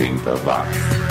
80 watts.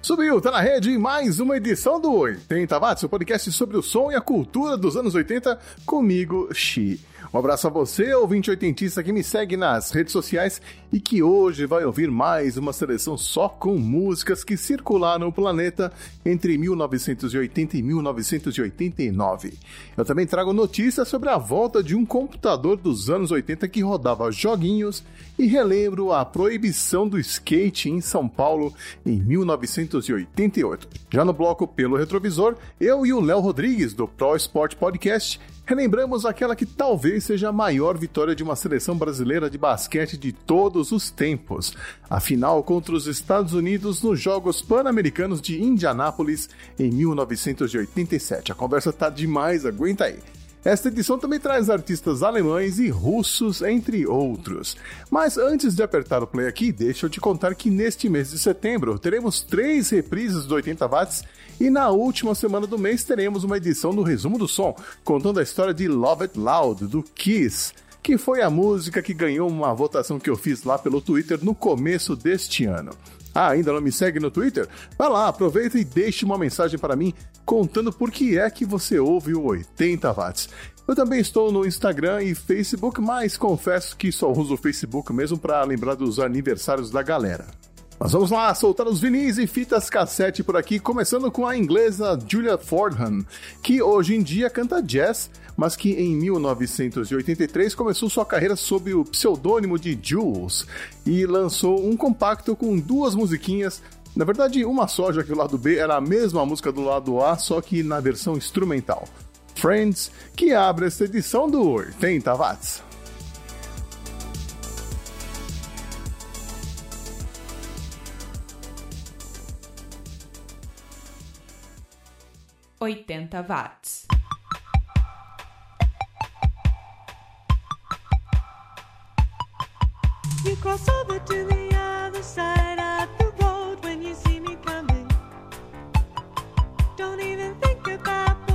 Subiu, tá na rede mais uma edição do 80 Watts, o podcast sobre o som e a cultura dos anos 80, comigo, Xi. Um abraço a você, ouvinte oitentista que me segue nas redes sociais e que hoje vai ouvir mais uma seleção só com músicas que circularam o planeta entre 1980 e 1989. Eu também trago notícias sobre a volta de um computador dos anos 80 que rodava joguinhos e relembro a proibição do skate em São Paulo em 1988. Já no bloco Pelo Retrovisor, eu e o Léo Rodrigues do Pro Sport Podcast relembramos aquela que talvez seja a maior vitória de uma seleção brasileira de basquete de todos os tempos. A final contra os Estados Unidos nos Jogos Pan-Americanos de Indianápolis em 1987. A conversa tá demais, aguenta aí. Esta edição também traz artistas alemães e russos, entre outros. Mas antes de apertar o play aqui, deixa eu te contar que neste mês de setembro teremos três reprises do 80 watts e na última semana do mês teremos uma edição do Resumo do Som, contando a história de Love It Loud, do Kiss que foi a música que ganhou uma votação que eu fiz lá pelo Twitter no começo deste ano. Ah, ainda não me segue no Twitter? Vai lá, aproveita e deixe uma mensagem para mim contando por que é que você ouve o 80 watts. Eu também estou no Instagram e Facebook, mas confesso que só uso o Facebook mesmo para lembrar dos aniversários da galera. Mas vamos lá, soltar os vinis e fitas cassete por aqui, começando com a inglesa Julia Fordham, que hoje em dia canta jazz, mas que em 1983 começou sua carreira sob o pseudônimo de Jules e lançou um compacto com duas musiquinhas na verdade, uma só, já que o lado B era a mesma música do lado A, só que na versão instrumental. Friends, que abre esta edição do 80 Watts. 80 watts. You cross over to the other side when you see me coming. Don't even think about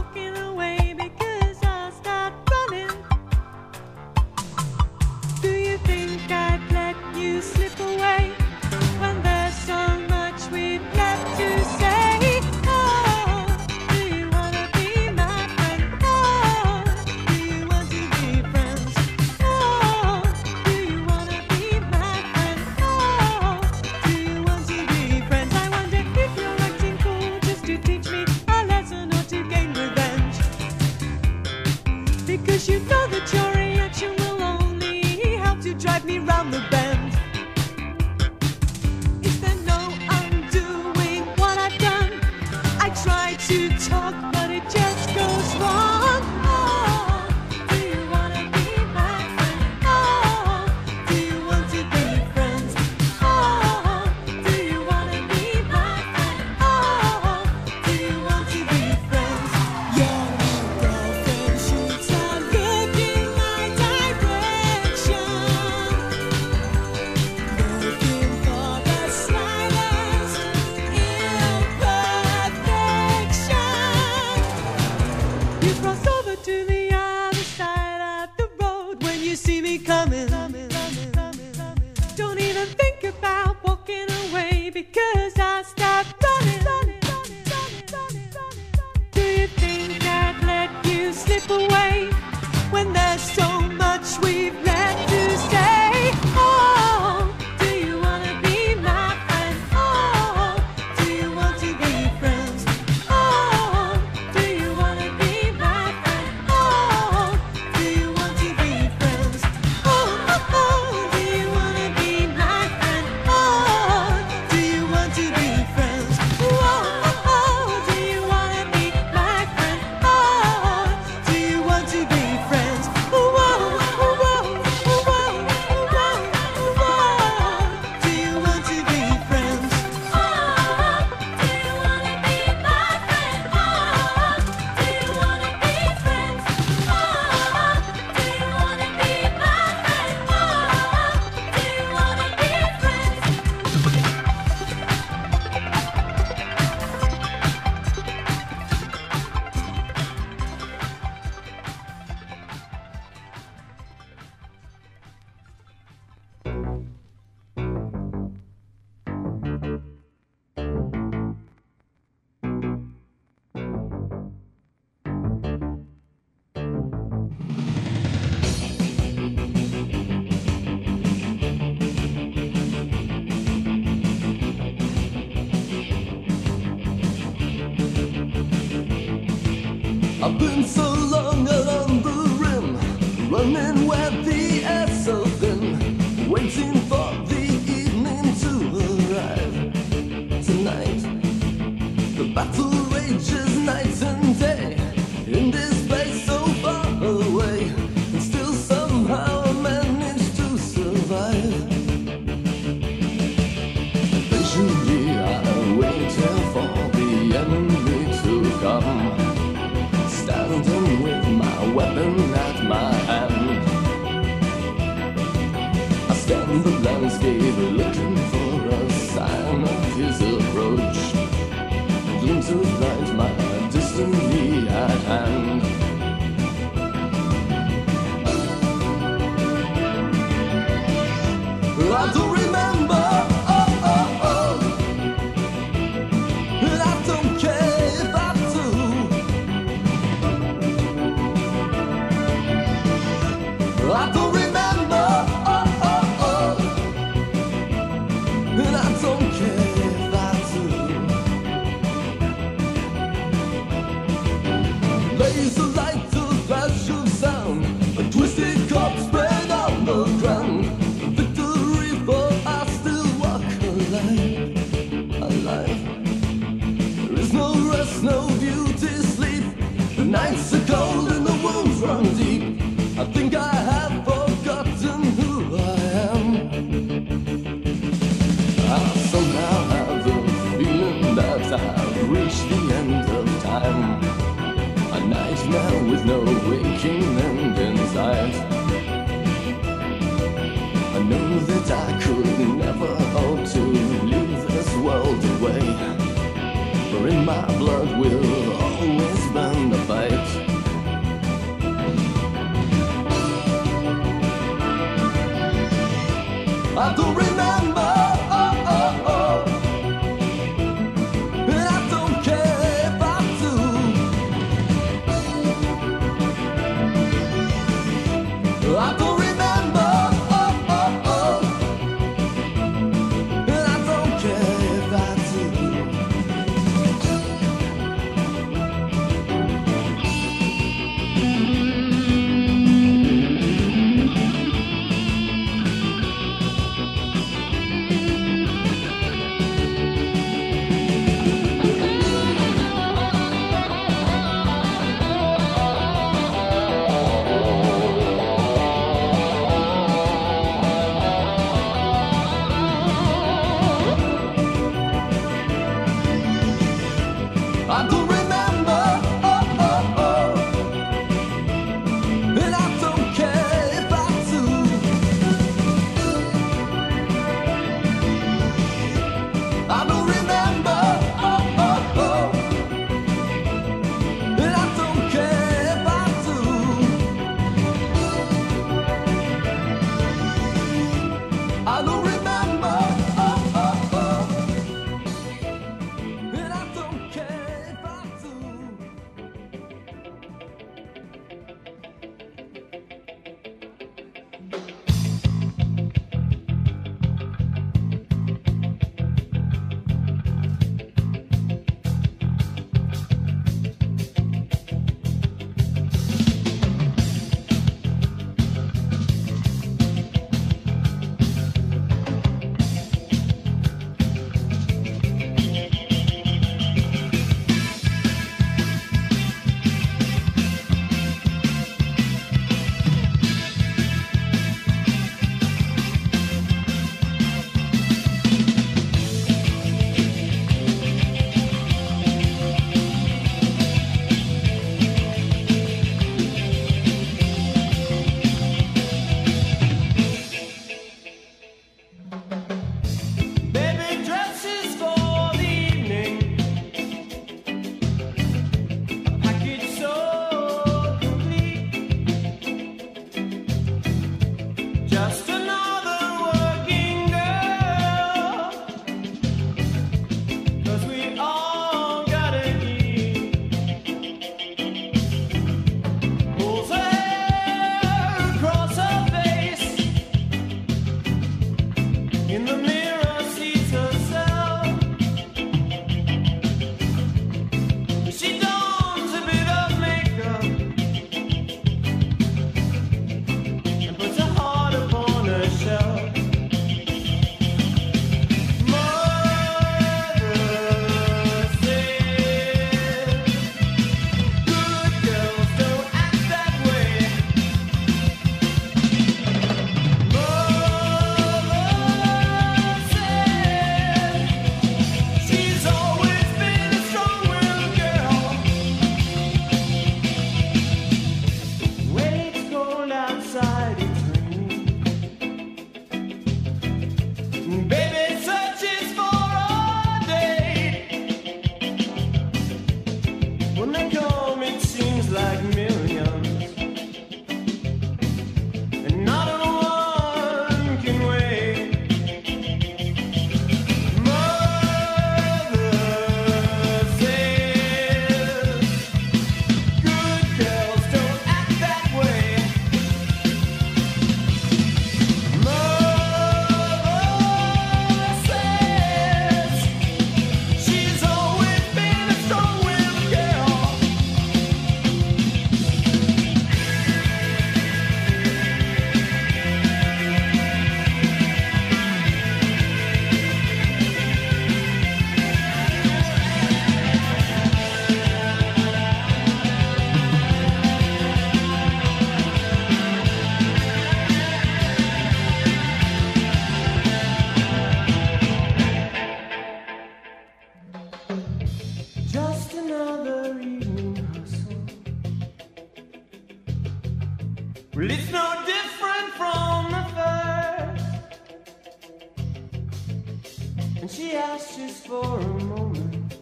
she just for a moment.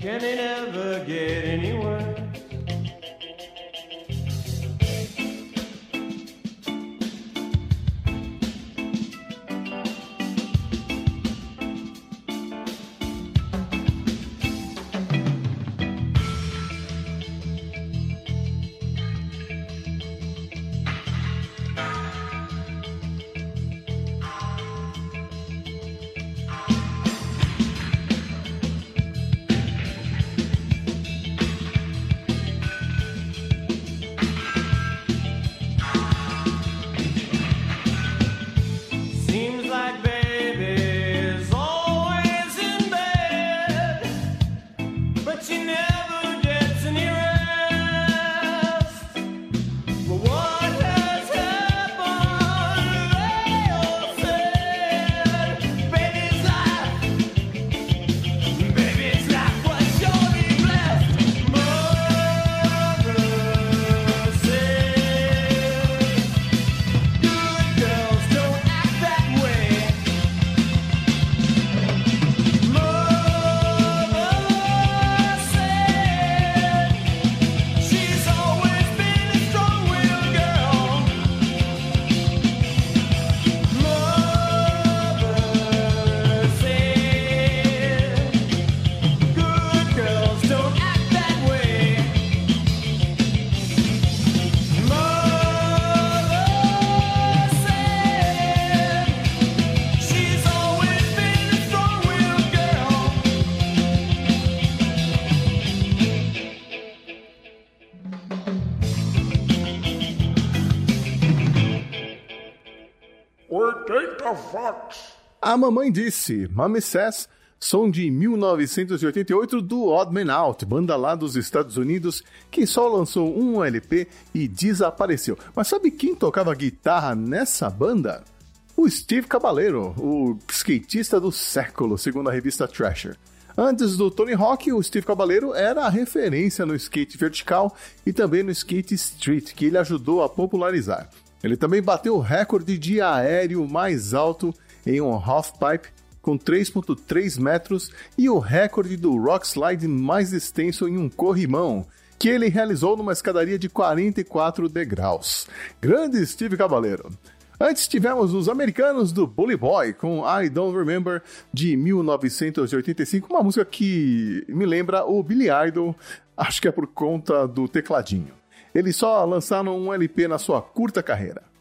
Can it ever get any A Mamãe Disse, Mommy Says, som de 1988 do Odd Man Out, banda lá dos Estados Unidos, que só lançou um LP e desapareceu. Mas sabe quem tocava guitarra nessa banda? O Steve Caballero, o skatista do século, segundo a revista Thrasher. Antes do Tony Hawk, o Steve Caballero era a referência no skate vertical e também no skate street, que ele ajudou a popularizar. Ele também bateu o recorde de aéreo mais alto em um halfpipe com 3.3 metros e o recorde do rock slide mais extenso em um corrimão, que ele realizou numa escadaria de 44 degraus. Grande Steve Caballero. Antes tivemos os americanos do Bully Boy com I Don't Remember de 1985, uma música que me lembra o Billy Idol, acho que é por conta do tecladinho. Eles só lançaram um LP na sua curta carreira.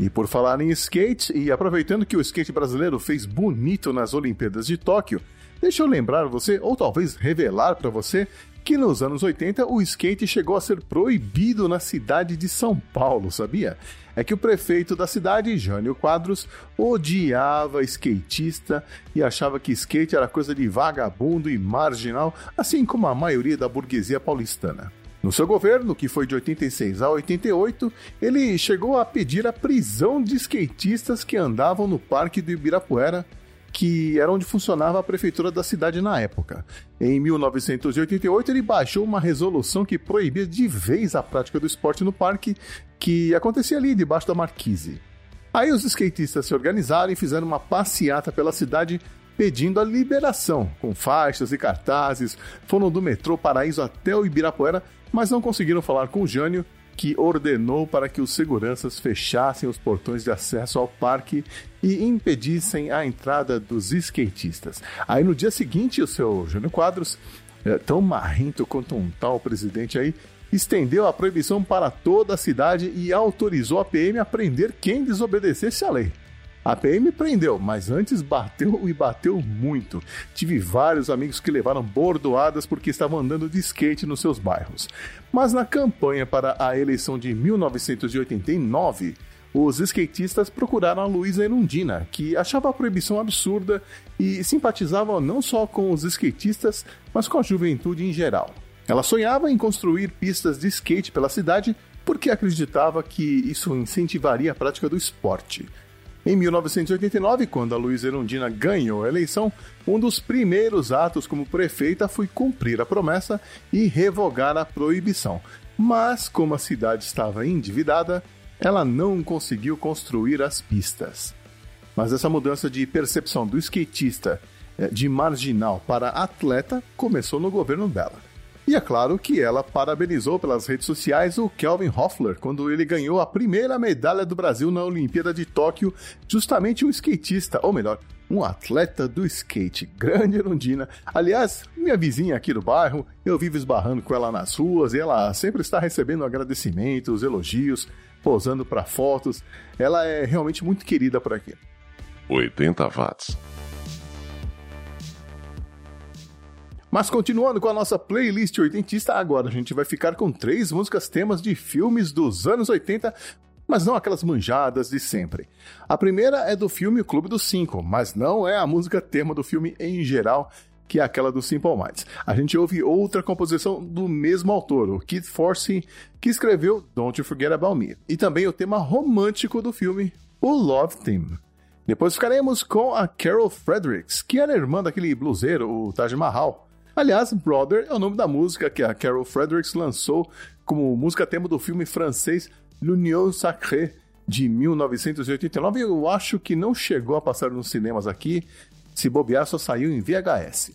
E por falar em skate, e aproveitando que o skate brasileiro fez bonito nas Olimpíadas de Tóquio, deixa eu lembrar você, ou talvez revelar para você, que nos anos 80 o skate chegou a ser proibido na cidade de São Paulo, sabia? É que o prefeito da cidade, Jânio Quadros, odiava skatista e achava que skate era coisa de vagabundo e marginal, assim como a maioria da burguesia paulistana. No seu governo, que foi de 86 a 88, ele chegou a pedir a prisão de skatistas que andavam no Parque do Ibirapuera, que era onde funcionava a prefeitura da cidade na época. Em 1988, ele baixou uma resolução que proibia de vez a prática do esporte no parque, que acontecia ali debaixo da marquise. Aí os skatistas se organizaram e fizeram uma passeata pela cidade pedindo a liberação, com faixas e cartazes, foram do metrô Paraíso até o Ibirapuera, mas não conseguiram falar com o Jânio, que ordenou para que os seguranças fechassem os portões de acesso ao parque e impedissem a entrada dos skatistas. Aí no dia seguinte, o seu Jânio Quadros, é, tão marrento quanto um tal presidente aí, estendeu a proibição para toda a cidade e autorizou a PM a prender quem desobedecesse à lei. A PM prendeu, mas antes bateu e bateu muito. Tive vários amigos que levaram bordoadas porque estavam andando de skate nos seus bairros. Mas na campanha para a eleição de 1989, os skatistas procuraram a Luísa Erundina, que achava a proibição absurda e simpatizava não só com os skatistas, mas com a juventude em geral. Ela sonhava em construir pistas de skate pela cidade porque acreditava que isso incentivaria a prática do esporte. Em 1989, quando a Luísa Erundina ganhou a eleição, um dos primeiros atos como prefeita foi cumprir a promessa e revogar a proibição. Mas, como a cidade estava endividada, ela não conseguiu construir as pistas. Mas essa mudança de percepção do skatista eh, de marginal para atleta começou no governo dela. E é claro que ela parabenizou pelas redes sociais o Kelvin Hoffler quando ele ganhou a primeira medalha do Brasil na Olimpíada de Tóquio, justamente um skatista, ou melhor, um atleta do skate, grande Erundina. Aliás, minha vizinha aqui do bairro, eu vivo esbarrando com ela nas ruas e ela sempre está recebendo agradecimentos, elogios, posando para fotos. Ela é realmente muito querida por aqui. 80 watts. Mas continuando com a nossa playlist oitentista, agora a gente vai ficar com três músicas temas de filmes dos anos 80, mas não aquelas manjadas de sempre. A primeira é do filme O Clube dos Cinco, mas não é a música tema do filme em geral, que é aquela do Simple Minds. A gente ouve outra composição do mesmo autor, o Kid Force, que escreveu Don't You Forget About Me, e também o tema romântico do filme, o Love Theme. Depois ficaremos com a Carol Fredericks, que era irmã daquele bluseiro, o Taj Mahal. Aliás, Brother é o nome da música que a Carol Fredericks lançou como música tema do filme francês L'Union Sacrée de 1989. Eu acho que não chegou a passar nos cinemas aqui, se bobear só saiu em VHS.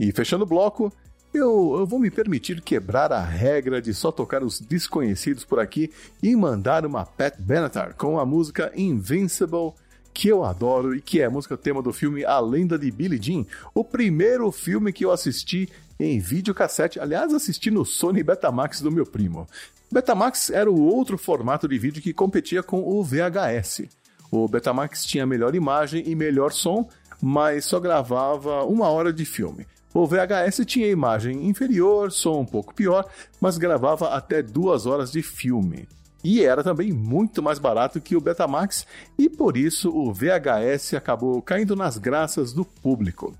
E fechando o bloco, eu, eu, vou me permitir quebrar a regra de só tocar os desconhecidos por aqui e mandar uma Pat Benatar com a música Invincible que eu adoro e que é a música tema do filme A Lenda de Billie Jean, o primeiro filme que eu assisti em videocassete, aliás, assisti no Sony Betamax do meu primo. Betamax era o outro formato de vídeo que competia com o VHS. O Betamax tinha melhor imagem e melhor som, mas só gravava uma hora de filme. O VHS tinha imagem inferior, som um pouco pior, mas gravava até duas horas de filme. E era também muito mais barato que o Betamax, e por isso o VHS acabou caindo nas graças do público.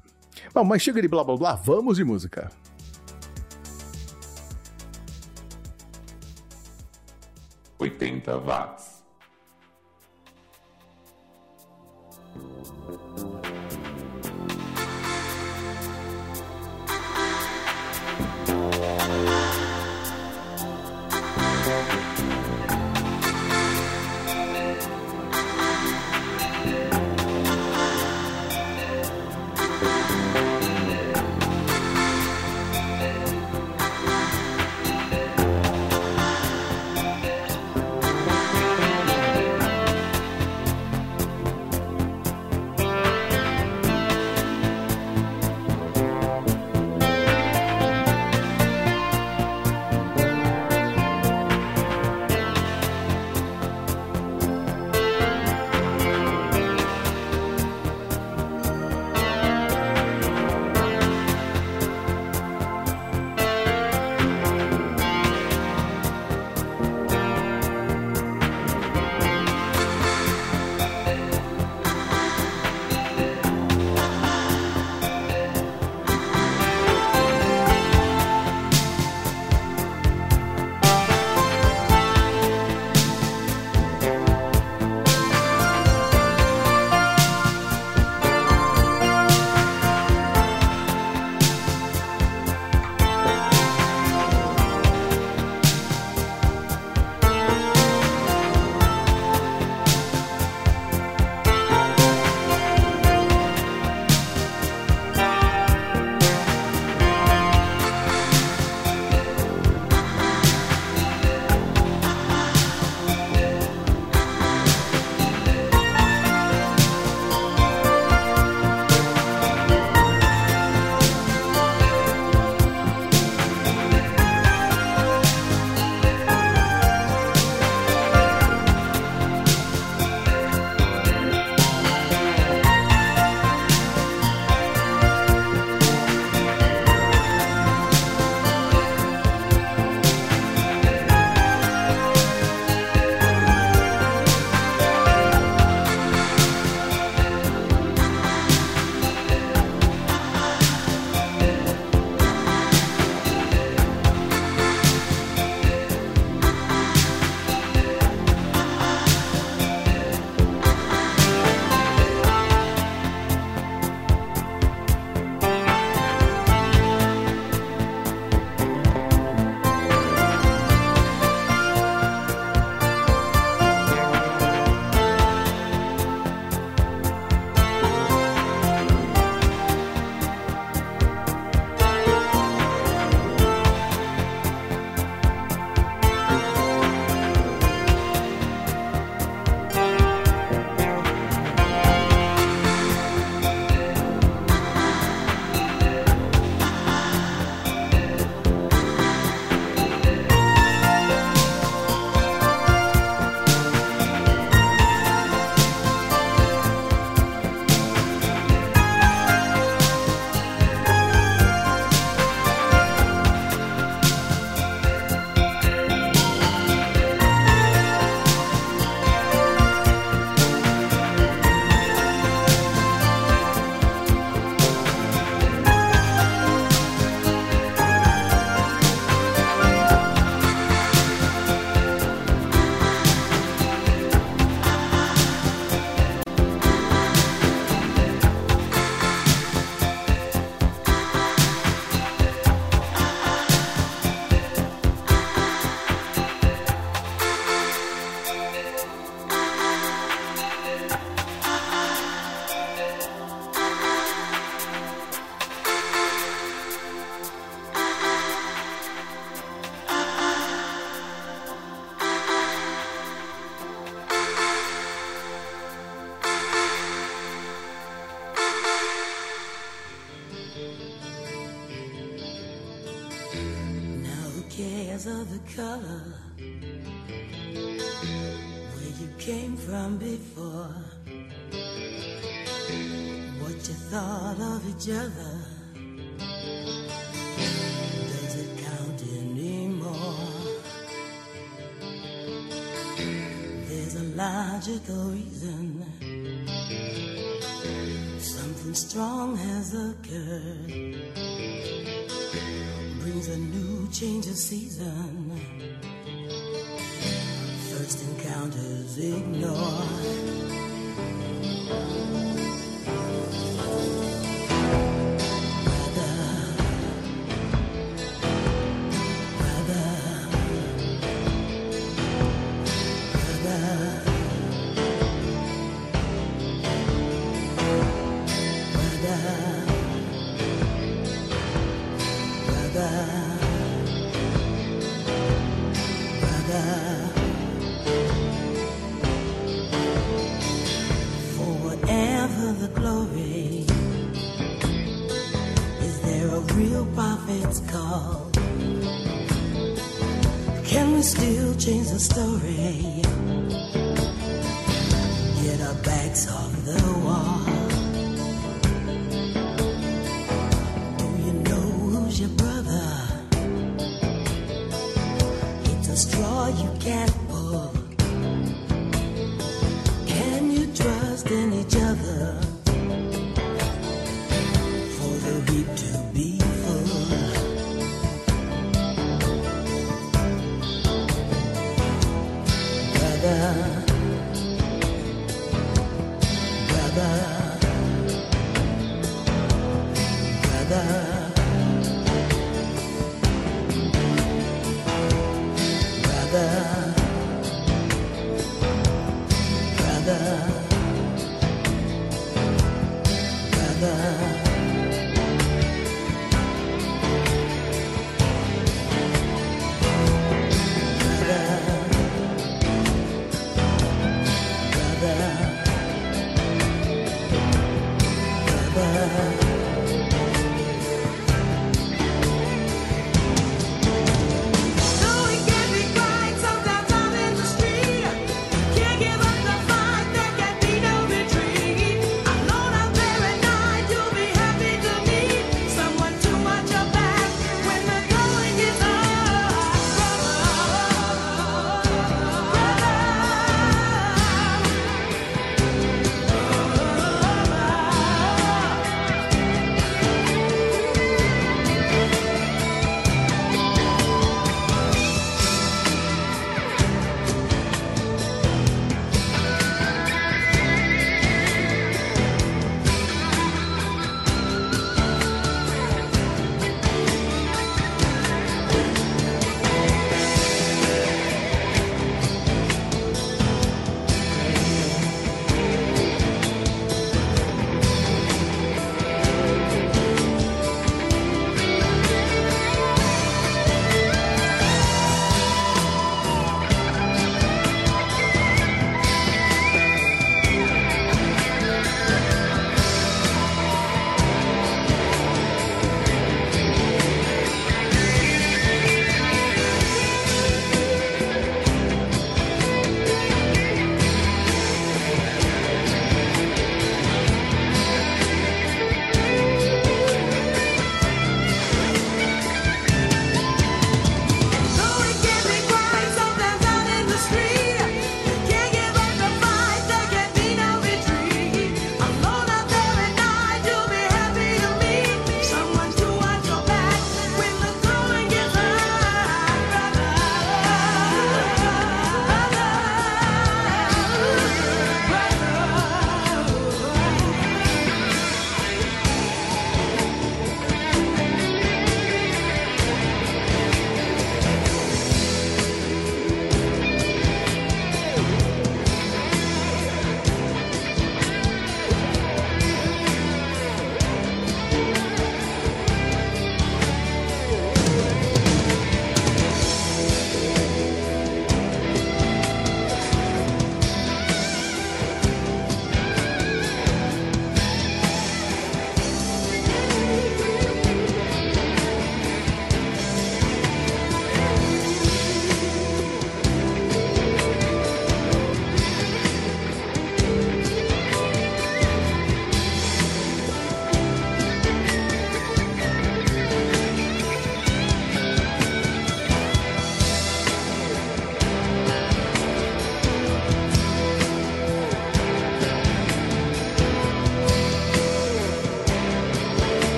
Bom, mas chega de blá blá blá, vamos de música. Oitenta watts. magical reason.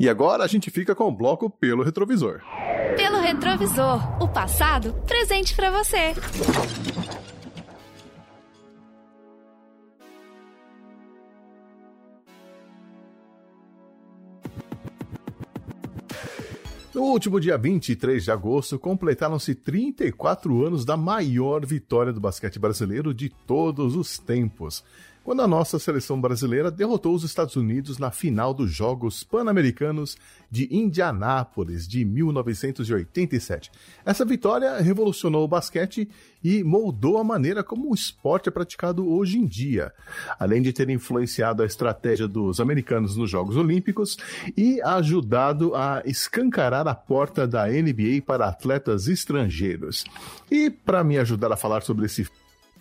E agora a gente fica com o bloco pelo retrovisor. Pelo retrovisor, o passado presente para você. No último dia 23 de agosto, completaram-se 34 anos da maior vitória do basquete brasileiro de todos os tempos quando a nossa seleção brasileira derrotou os Estados Unidos na final dos Jogos Pan-Americanos de Indianápolis de 1987. Essa vitória revolucionou o basquete e moldou a maneira como o esporte é praticado hoje em dia, além de ter influenciado a estratégia dos americanos nos Jogos Olímpicos e ajudado a escancarar a porta da NBA para atletas estrangeiros. E para me ajudar a falar sobre esse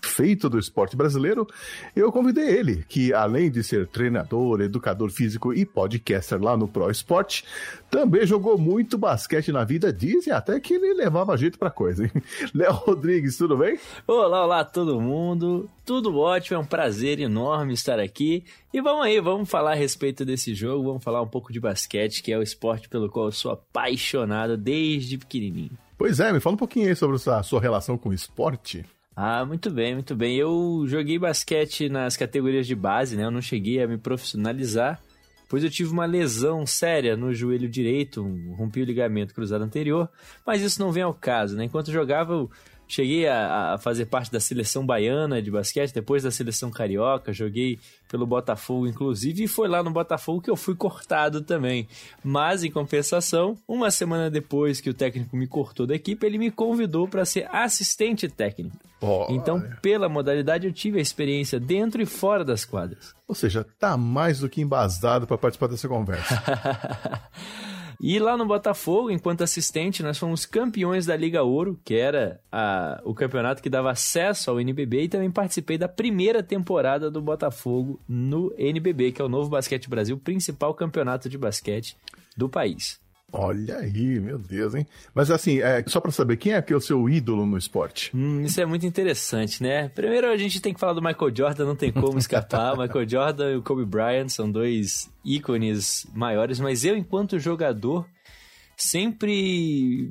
feito do esporte brasileiro, eu convidei ele, que além de ser treinador, educador físico e podcaster lá no Pro Esporte, também jogou muito basquete na vida, dizem até que ele levava jeito pra coisa, hein? Léo Rodrigues, tudo bem? Olá, olá todo mundo, tudo ótimo, é um prazer enorme estar aqui. E vamos aí, vamos falar a respeito desse jogo, vamos falar um pouco de basquete, que é o esporte pelo qual eu sou apaixonado desde pequenininho. Pois é, me fala um pouquinho aí sobre a sua relação com o esporte. Ah, muito bem, muito bem. Eu joguei basquete nas categorias de base, né? Eu não cheguei a me profissionalizar, pois eu tive uma lesão séria no joelho direito, rompi o ligamento cruzado anterior, mas isso não vem ao caso, né? Enquanto eu jogava, cheguei a, a fazer parte da seleção baiana de basquete, depois da seleção carioca, joguei pelo Botafogo, inclusive, e foi lá no Botafogo que eu fui cortado também. Mas, em compensação, uma semana depois que o técnico me cortou da equipe, ele me convidou para ser assistente técnico. Olha. Então, pela modalidade, eu tive a experiência dentro e fora das quadras. Ou seja, tá mais do que embasado para participar dessa conversa. E lá no Botafogo, enquanto assistente, nós fomos campeões da Liga Ouro, que era a- o campeonato que dava acesso ao NBB, e também participei da primeira temporada do Botafogo no NBB, que é o Novo Basquete Brasil, principal campeonato de basquete do país. Olha aí, meu Deus, hein? Mas assim, é, só para saber, quem é que é o seu ídolo no esporte? Hum, isso é muito interessante, né? Primeiro a gente tem que falar do Michael Jordan, não tem como escapar. Michael Jordan e o Kobe Bryant são dois ícones maiores, mas eu, enquanto jogador, sempre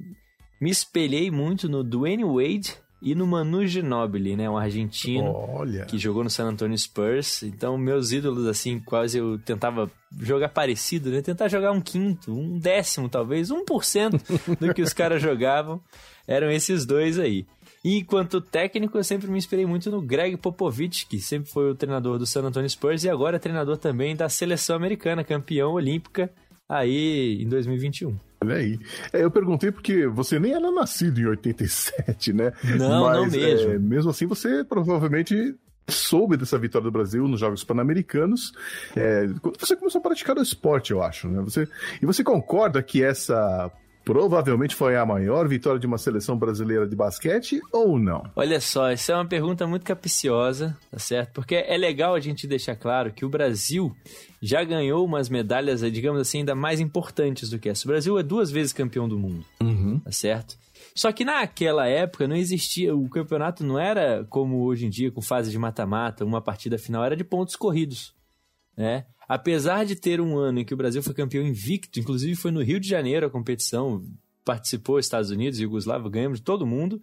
me espelhei muito no Dwayne Wade e no Manu Ginobili, né? Um argentino Olha. que jogou no San Antonio Spurs. Então, meus ídolos, assim, quase eu tentava jogar parecido, né? Tentar jogar um quinto, um décimo, talvez, 1% do que os caras jogavam. Eram esses dois aí. E enquanto técnico, eu sempre me inspirei muito no Greg Popovich, que sempre foi o treinador do San Antonio Spurs e agora é treinador também da seleção americana, campeão olímpica aí em 2021. Olha aí. É, eu perguntei porque você nem era nascido em 87, né? Não, não Mas, mesmo. é, mesmo assim, você provavelmente soube dessa vitória do Brasil nos Jogos Pan-Americanos. É, você começou a praticar o esporte, eu acho, né? Você, e você concorda que essa provavelmente foi a maior vitória de uma seleção brasileira de basquete ou não? Olha só, essa é uma pergunta muito capciosa, tá certo? Porque é legal a gente deixar claro que o Brasil já ganhou umas medalhas, digamos assim, ainda mais importantes do que essa. O Brasil é duas vezes campeão do mundo, tá certo? Só que naquela época não existia, o campeonato não era como hoje em dia, com fase de mata-mata, uma partida final, era de pontos corridos, né? Apesar de ter um ano em que o Brasil foi campeão invicto, inclusive foi no Rio de Janeiro a competição, participou Estados Unidos, Yugoslávia, ganhamos de todo mundo,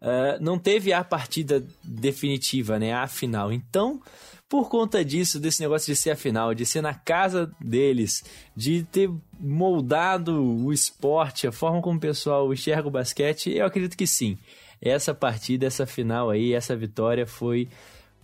Uh, não teve a partida definitiva, né? A final. Então, por conta disso, desse negócio de ser a final, de ser na casa deles, de ter moldado o esporte, a forma como o pessoal enxerga o basquete, eu acredito que sim. Essa partida, essa final aí, essa vitória foi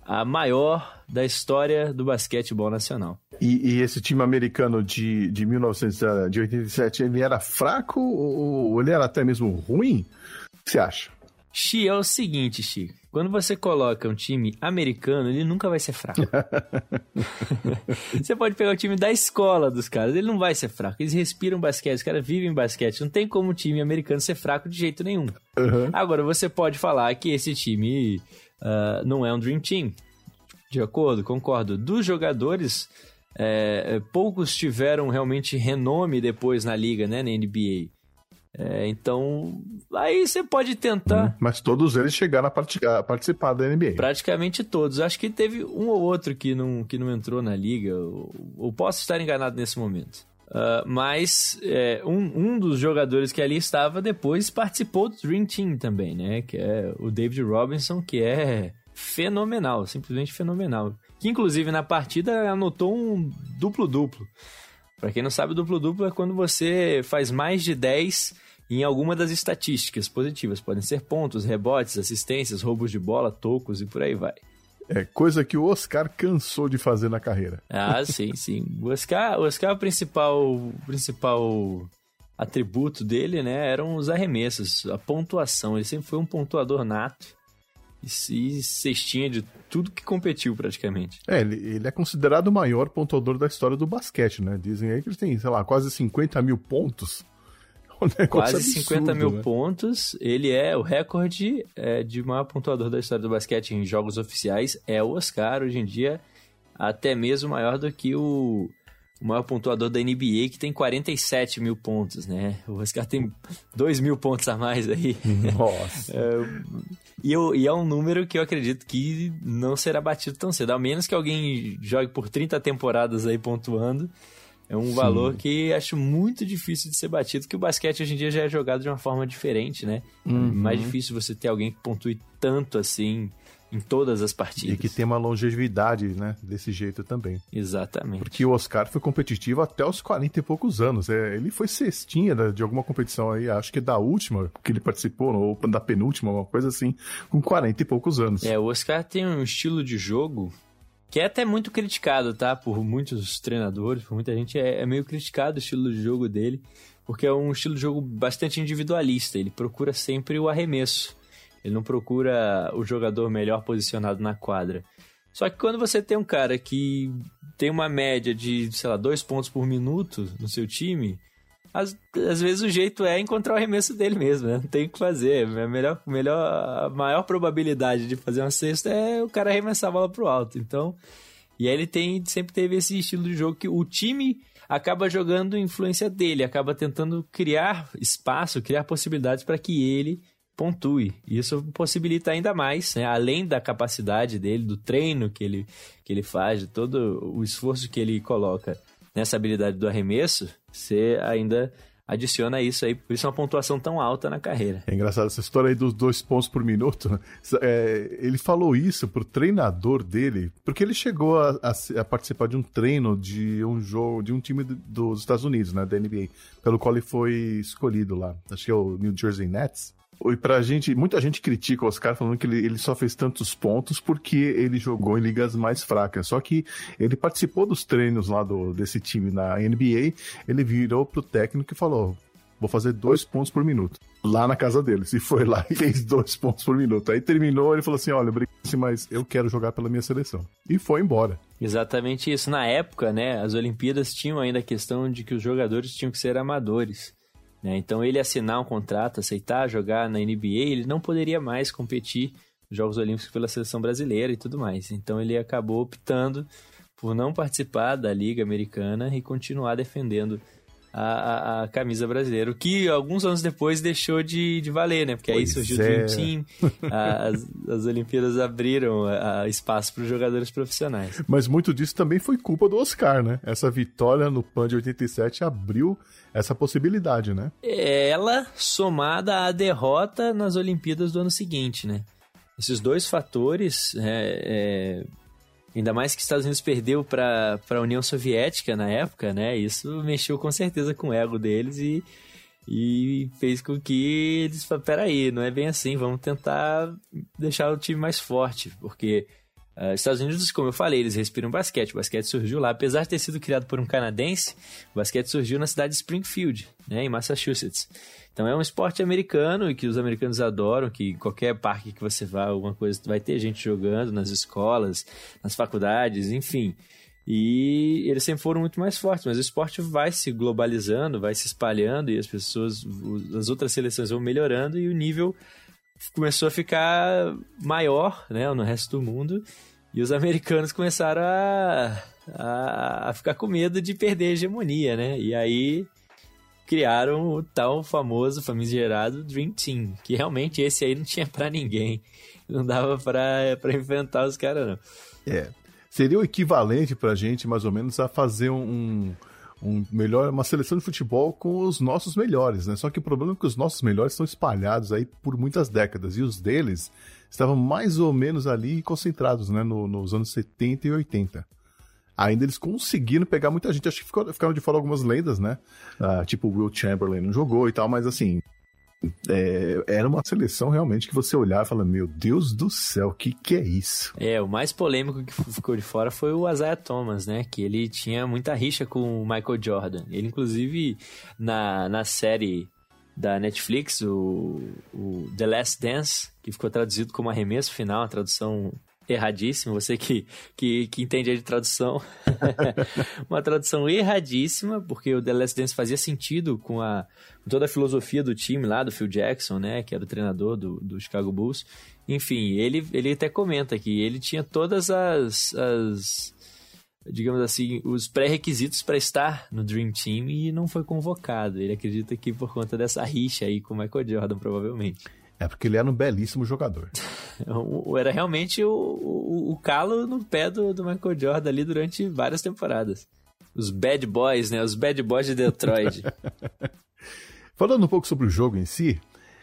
a maior da história do basquetebol nacional. E, e esse time americano de, de 1987, ele era fraco ou, ou ele era até mesmo ruim? O que você acha? Xi, é o seguinte, Xi. Quando você coloca um time americano, ele nunca vai ser fraco. você pode pegar o time da escola dos caras, ele não vai ser fraco. Eles respiram basquete, os caras vivem basquete. Não tem como um time americano ser fraco de jeito nenhum. Uhum. Agora, você pode falar que esse time ah, não é um Dream Team. De acordo, concordo. Dos jogadores, é, poucos tiveram realmente renome depois na liga, né, na NBA. É, então, aí você pode tentar. Mas todos eles chegaram a, a participar da NBA. Praticamente todos. Acho que teve um ou outro que não, que não entrou na liga. Ou, ou posso estar enganado nesse momento. Ah, mas é, um, um dos jogadores que ali estava depois participou do Dream Team também, né? Que é o David Robinson, que é fenomenal, simplesmente fenomenal. Que inclusive na partida anotou um duplo-duplo. Pra quem não sabe, duplo-duplo é quando você faz mais de 10 em alguma das estatísticas positivas. Podem ser pontos, rebotes, assistências, roubos de bola, tocos e por aí vai. É coisa que o Oscar cansou de fazer na carreira. Ah, sim, sim. O Oscar, o Oscar o principal, o principal atributo dele, né, eram os arremessos, a pontuação. Ele sempre foi um pontuador nato e cestinha de tudo que competiu praticamente. É, ele, ele é considerado o maior pontuador da história do basquete, né? Dizem aí que ele tem, sei lá, quase 50 mil pontos. Um negócio Quase absurdo, 50 mil né? pontos. Ele é o recorde é, de maior pontuador da história do basquete em jogos oficiais. É o Oscar, hoje em dia, até mesmo maior do que o, o maior pontuador da NBA, que tem 47 mil pontos, né? O Oscar tem 2 mil pontos a mais aí. Nossa. E, eu- e é um número que eu acredito que não será batido tão cedo. A menos que alguém jogue por 30 temporadas aí pontuando. É um valor que acho muito difícil de ser batido, que o basquete hoje em dia já é jogado de uma forma diferente, né? Uhum. É mais difícil você ter alguém que pontue tanto assim em todas as partidas. E que tem uma longevidade, né? Desse jeito também. Exatamente. Porque o Oscar foi competitivo até os 40 e poucos anos. É, ele foi cestinha de alguma competição aí, acho que da última que ele participou, ou da penúltima, uma coisa assim, com 40 e poucos anos. É, o Oscar tem um estilo de jogo que é até muito criticado, tá? Por muitos treinadores, por muita gente. É, é meio criticado o estilo de jogo dele, porque é um estilo de jogo bastante individualista. Ele procura sempre o arremesso. Ele não procura o jogador melhor posicionado na quadra. Só que quando você tem um cara que tem uma média de, sei lá, dois pontos por minuto no seu time, às, às vezes o jeito é encontrar o arremesso dele mesmo, né? Não tem o que fazer. A melhor, melhor, a maior probabilidade de fazer uma cesta é o cara arremessar a bola pro alto. Então, e aí ele tem, sempre teve esse estilo de jogo que o time acaba jogando influência dele, acaba tentando criar espaço, criar possibilidades para que ele pontue. Isso possibilita ainda mais, né? além da capacidade dele, do treino que ele, que ele faz, de todo o esforço que ele coloca nessa habilidade do arremesso, você ainda adiciona isso aí, por isso é uma pontuação tão alta na carreira. É engraçado essa história aí dos dois pontos por minuto. É, ele falou isso pro treinador dele, porque ele chegou a, a- a participar de um treino de um jogo, de um time do- dos Estados Unidos, né, da NBA, pelo qual ele foi escolhido lá. Acho que é o New Jersey Nets. E pra gente, muita gente critica o Oscar falando que ele, ele só fez tantos pontos porque ele jogou em ligas mais fracas. Só que ele participou dos treinos lá do, desse time na NBA, ele virou pro técnico e falou: vou fazer dois pontos por minuto. Lá na casa dele. Se foi lá e fez dois pontos por minuto. Aí terminou, ele falou assim: olha, obrigado, mas eu quero jogar pela minha seleção. E foi embora. Exatamente isso. Na época, né, as Olimpíadas tinham ainda a questão de que os jogadores tinham que ser amadores. Né? Então, ele assinar um contrato, aceitar jogar na NBA, ele não poderia mais competir nos Jogos Olímpicos pela seleção brasileira e tudo mais. Então, ele acabou optando por não participar da Liga Americana e continuar defendendo a, a- camisa brasileira. O que alguns anos depois deixou de, de valer, né? Porque aí Pois surgiu o é. Dream Team, a- as, as Olimpíadas abriram a- a espaço para os jogadores profissionais. Mas muito disso também foi culpa do Oscar, né? Essa vitória no PAN de 87 abriu essa possibilidade, né? ela somada à derrota nas Olimpíadas do ano seguinte, né? Esses dois fatores, é, é, ainda mais que os Estados Unidos perdeu para a União Soviética na época, né? Isso mexeu com certeza com o ego deles e, e fez com que eles falaram, peraí, não é bem assim, vamos tentar deixar o time mais forte, porque ah, Estados Unidos, como eu falei, eles respiram basquete. O basquete surgiu lá, apesar de ter sido criado por um canadense, o basquete surgiu na cidade de Springfield, né, em Massachusetts. Então é um esporte americano e que os americanos adoram, que em qualquer parque que você vá, alguma coisa, vai ter gente jogando nas escolas, nas faculdades, enfim. E eles sempre foram muito mais fortes, mas o esporte vai se globalizando, vai se espalhando e as pessoas, as outras seleções vão melhorando e o nível começou a ficar maior, né, no resto do mundo. E os americanos começaram a, a, a ficar com medo de perder a hegemonia, né? E aí criaram o tal famoso, famigerado Dream Team, que realmente esse aí não tinha pra ninguém. Não dava pra enfrentar os caras, não. É. Seria o equivalente pra gente, mais ou menos, a fazer um, um melhor, uma seleção de futebol com os nossos melhores, né? Só que o problema é que os nossos melhores estão espalhados aí por muitas décadas e os deles estavam mais ou menos ali concentrados, né? no- nos anos 70 e 80. Ainda eles conseguiram pegar muita gente. Acho que ficou- ficaram de fora algumas lendas, né? Ah, tipo o Will Chamberlain não jogou e tal, mas assim, É, era uma seleção realmente que você olhava e falava, meu Deus do céu, o que, que é isso? É, o mais polêmico que ficou de fora foi o Isaiah Thomas, né? Que ele tinha muita rixa com o Michael Jordan. Ele, inclusive, na, na série da Netflix, o, o The Last Dance, que ficou traduzido como arremesso final, a tradução erradíssima, você que, que, que entende de tradução. Uma tradução erradíssima, porque o The Last Dance fazia sentido com, a, com toda a filosofia do time lá, do Phil Jackson, né? Que era o treinador do, do Chicago Bulls. Enfim, ele, ele até comenta que ele tinha todas as, as digamos assim, os pré-requisitos para estar no Dream Team e não foi convocado. Ele acredita que por conta dessa rixa aí com o Michael Jordan, provavelmente. É porque ele era um belíssimo jogador. Era realmente o, o, o calo no pé do, do Michael Jordan ali durante várias temporadas. Os bad boys, né? Os bad boys de Detroit. Falando um pouco sobre o jogo em si,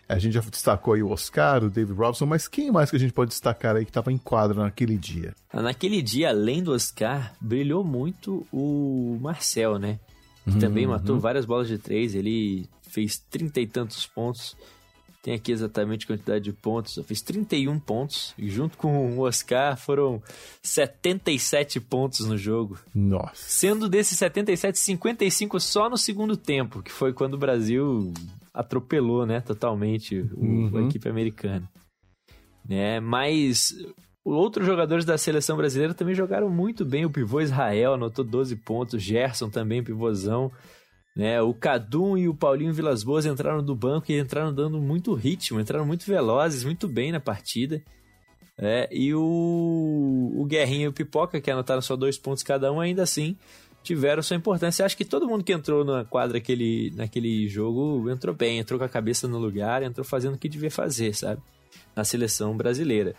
a gente já destacou aí o Oscar, o David Robson, mas quem mais que a gente pode destacar aí que estava em quadra naquele dia? Naquele dia, além do Oscar, brilhou muito o Marcel, né? Que também matou várias bolas de três. Ele fez trinta e tantos pontos. Tem aqui exatamente a quantidade de pontos. Fez 31 pontos. E junto com o Oscar foram 77 pontos no jogo. Nossa. Sendo desses 77, 55 só no segundo tempo, que foi quando o Brasil atropelou, né, totalmente o- a equipe americana. Né, mas outros jogadores da seleção brasileira também jogaram muito bem. O pivô Israel anotou 12 pontos, Gerson também, pivôzão. Né, o Cadum e o Paulinho Vilas Boas entraram do banco e entraram dando muito ritmo, entraram muito velozes, muito bem na partida. É, e o, o Guerrinha e o Pipoca, que anotaram só dois pontos cada um, ainda assim tiveram sua importância. Acho que todo mundo que entrou na quadra aquele, naquele jogo entrou bem, entrou com a cabeça no lugar, entrou fazendo o que devia fazer, sabe? Na seleção brasileira.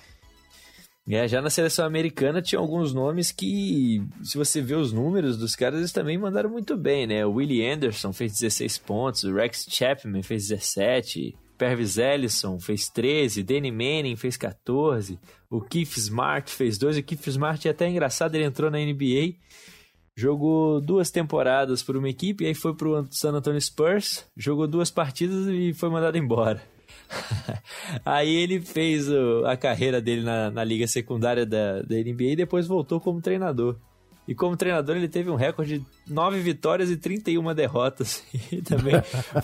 É, já na seleção americana tinha alguns nomes que, se você vê os números dos caras, eles também mandaram muito bem, né? O Willie Anderson fez 16 pontos, o Rex Chapman fez 17, Pervis Ellison fez 13, Danny Manning fez 14, o Keith Smart fez 12. O Keith Smart é até engraçado, ele entrou na NBA, jogou duas temporadas por uma equipe, aí foi pro San Antonio Spurs, jogou duas partidas e foi mandado embora. Aí ele fez o- a carreira dele na, na liga secundária da, da NBA e depois voltou como treinador. E como treinador ele teve um recorde de 9 vitórias e 31 derrotas. E também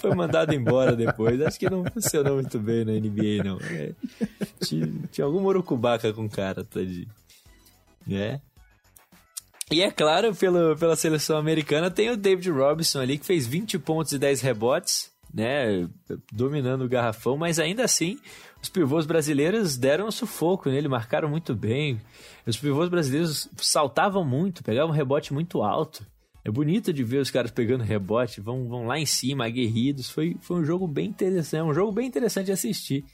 foi mandado embora depois. Acho que não funcionou muito bem na NBA, não. É, tinha, tinha algum urucubaca com o cara, tadinho. Né? E é claro, pelo, pela seleção americana, tem o David Robinson ali, que fez 20 pontos e 10 rebotes, né? Dominando o garrafão, mas ainda assim, os pivôs brasileiros deram um sufoco nele, marcaram muito bem. Os pivôs brasileiros saltavam muito, pegavam um rebote muito alto. É bonito de ver os caras pegando rebote, vão, vão lá em cima, aguerridos. Foi, foi um jogo bem interessante, um jogo bem interessante de assistir.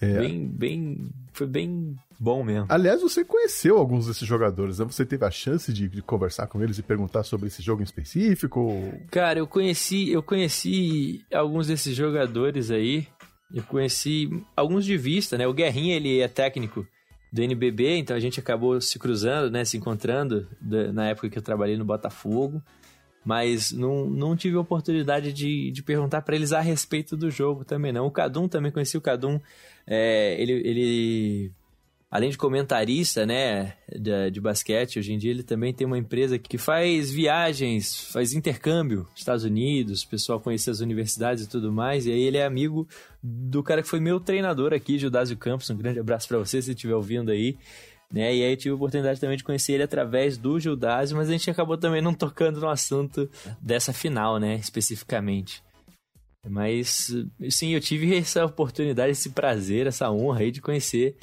É. Bem, bem, foi bem bom mesmo. Aliás, você conheceu alguns desses jogadores, né? Você teve a chance de, de conversar com eles e perguntar sobre esse jogo em específico? ou- Cara, eu conheci, eu conheci alguns desses jogadores aí. Eu conheci alguns de vista, né? O Guerrinha, ele é técnico do NBB, então a gente acabou se cruzando, né? Se encontrando na época que eu trabalhei no Botafogo. Mas não, não tive a oportunidade de, de perguntar para eles a respeito do jogo também, não. O Cadum também conheci o Cadum. é, ele, ele além de comentarista, né, de, de basquete, hoje em dia ele também tem uma empresa que faz viagens, faz intercâmbio Estados Unidos, pessoal conhece as universidades e tudo mais, e aí ele é amigo do cara que foi meu treinador aqui, Judásio Campos, um grande abraço pra você se estiver ouvindo aí, né, e aí eu tive a oportunidade também de conhecer ele através do Gildásio, mas a gente acabou também não tocando no assunto dessa final, né, especificamente. Mas, sim, eu tive essa oportunidade, esse prazer, essa honra aí de conhecer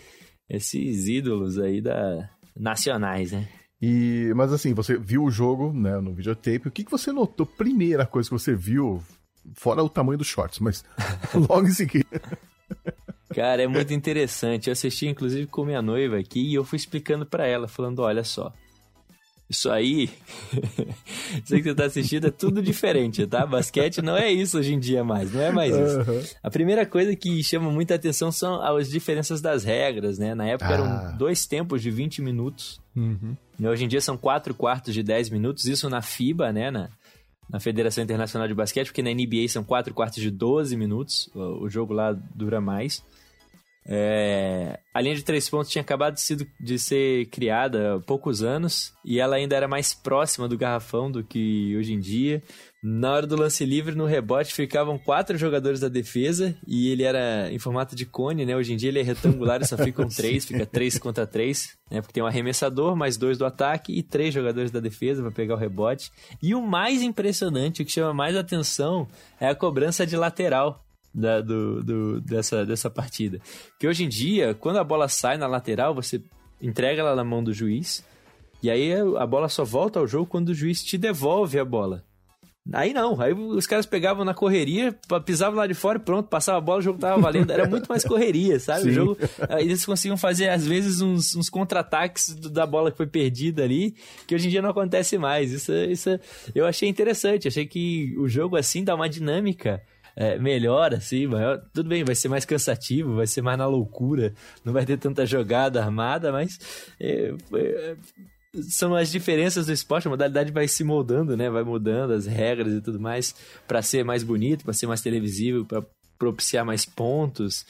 esses ídolos aí da nacionais, né? E, mas assim, você viu o jogo né, no videotape. O que, que você notou? Primeira coisa que você viu, fora o tamanho dos shorts, mas logo em seguida. Cara, é muito interessante. Eu assisti inclusive com minha noiva aqui e eu fui explicando pra ela, falando: olha só, isso aí, isso aí que você tá assistindo é tudo diferente, tá? Basquete não é isso hoje em dia mais, não é mais isso. A primeira coisa que chama muita atenção são as diferenças das regras, né? Na época Ah. eram dois tempos de 20 minutos. Uhum. E Hoje em dia são quatro quartos de 10 minutos, isso na FIBA, né? Na, na Federação Internacional de Basquete, porque na NBA são 4 quartos de 12 minutos, o, o jogo lá dura mais. É, a linha de três pontos tinha acabado de, sido- de ser criada há poucos anos e ela ainda era mais próxima do garrafão do que hoje em dia. Na hora do lance livre, no rebote, ficavam quatro jogadores da defesa e ele era em formato de cone, né? Hoje em dia ele é retangular e só ficam três, fica três contra três, né? Porque tem um arremessador, mais dois do ataque e três jogadores da defesa para pegar o rebote. E o mais impressionante, o que chama mais atenção, é a cobrança de lateral da- do, do- dessa, dessa partida. Que hoje em dia, quando a bola sai na lateral, você entrega ela na mão do juiz, e aí a bola só volta ao jogo quando o juiz te devolve a bola. Aí não, aí os caras pegavam na correria, pisavam lá de fora e pronto, passava a bola, o jogo tava valendo. Era muito mais correria, sabe? Sim. O jogo, aí eles conseguiam fazer, às vezes, uns, uns contra-ataques da bola que foi perdida ali, que hoje em dia não acontece mais. Isso, isso eu achei interessante, achei que o jogo assim dá uma dinâmica é, melhor, assim, maior. Tudo bem, vai ser mais cansativo, vai ser mais na loucura, não vai ter tanta jogada armada, mas é, é, são as diferenças do esporte, a modalidade vai se moldando, né? Vai mudando as regras e tudo mais para ser mais bonito, para ser mais televisível, para propiciar mais pontos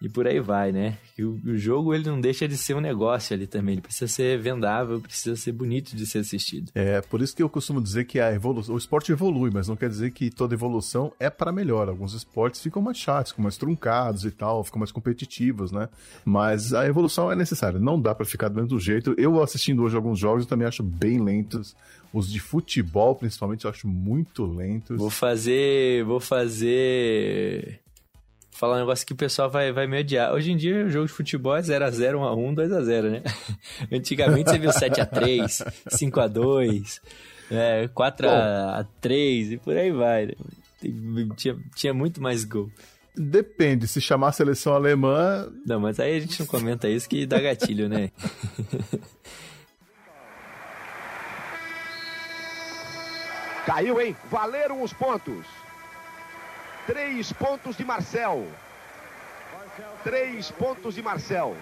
e por aí vai, né? E o, o jogo ele não deixa de ser um negócio ali também, ele precisa ser vendável, precisa ser bonito de ser assistido. É, por isso que eu costumo dizer que a evolução, o esporte evolui, mas não quer dizer que toda evolução é para melhor. Alguns esportes ficam mais chatos, ficam mais truncados e tal, ficam mais competitivos, né? Mas a evolução é necessária, não dá para ficar do mesmo jeito. Eu assistindo hoje alguns jogos, eu também acho bem lentos. Os de futebol, principalmente, eu acho muito lentos. Vou fazer. Vou fazer. Falar um negócio que o pessoal vai, vai me odiar. Hoje em dia, o jogo de futebol é 0x0, 1x1, 2x0, né? Antigamente você viu 7x3, 5x2, é, 4x3 e por aí vai. né? Tinha, tinha muito mais gol. Depende, se chamar a seleção alemã, Não, mas aí a gente não comenta isso que dá gatilho, né? Caiu, hein? Valeram os pontos. Três pontos de Marcel. Três pontos de Marcel.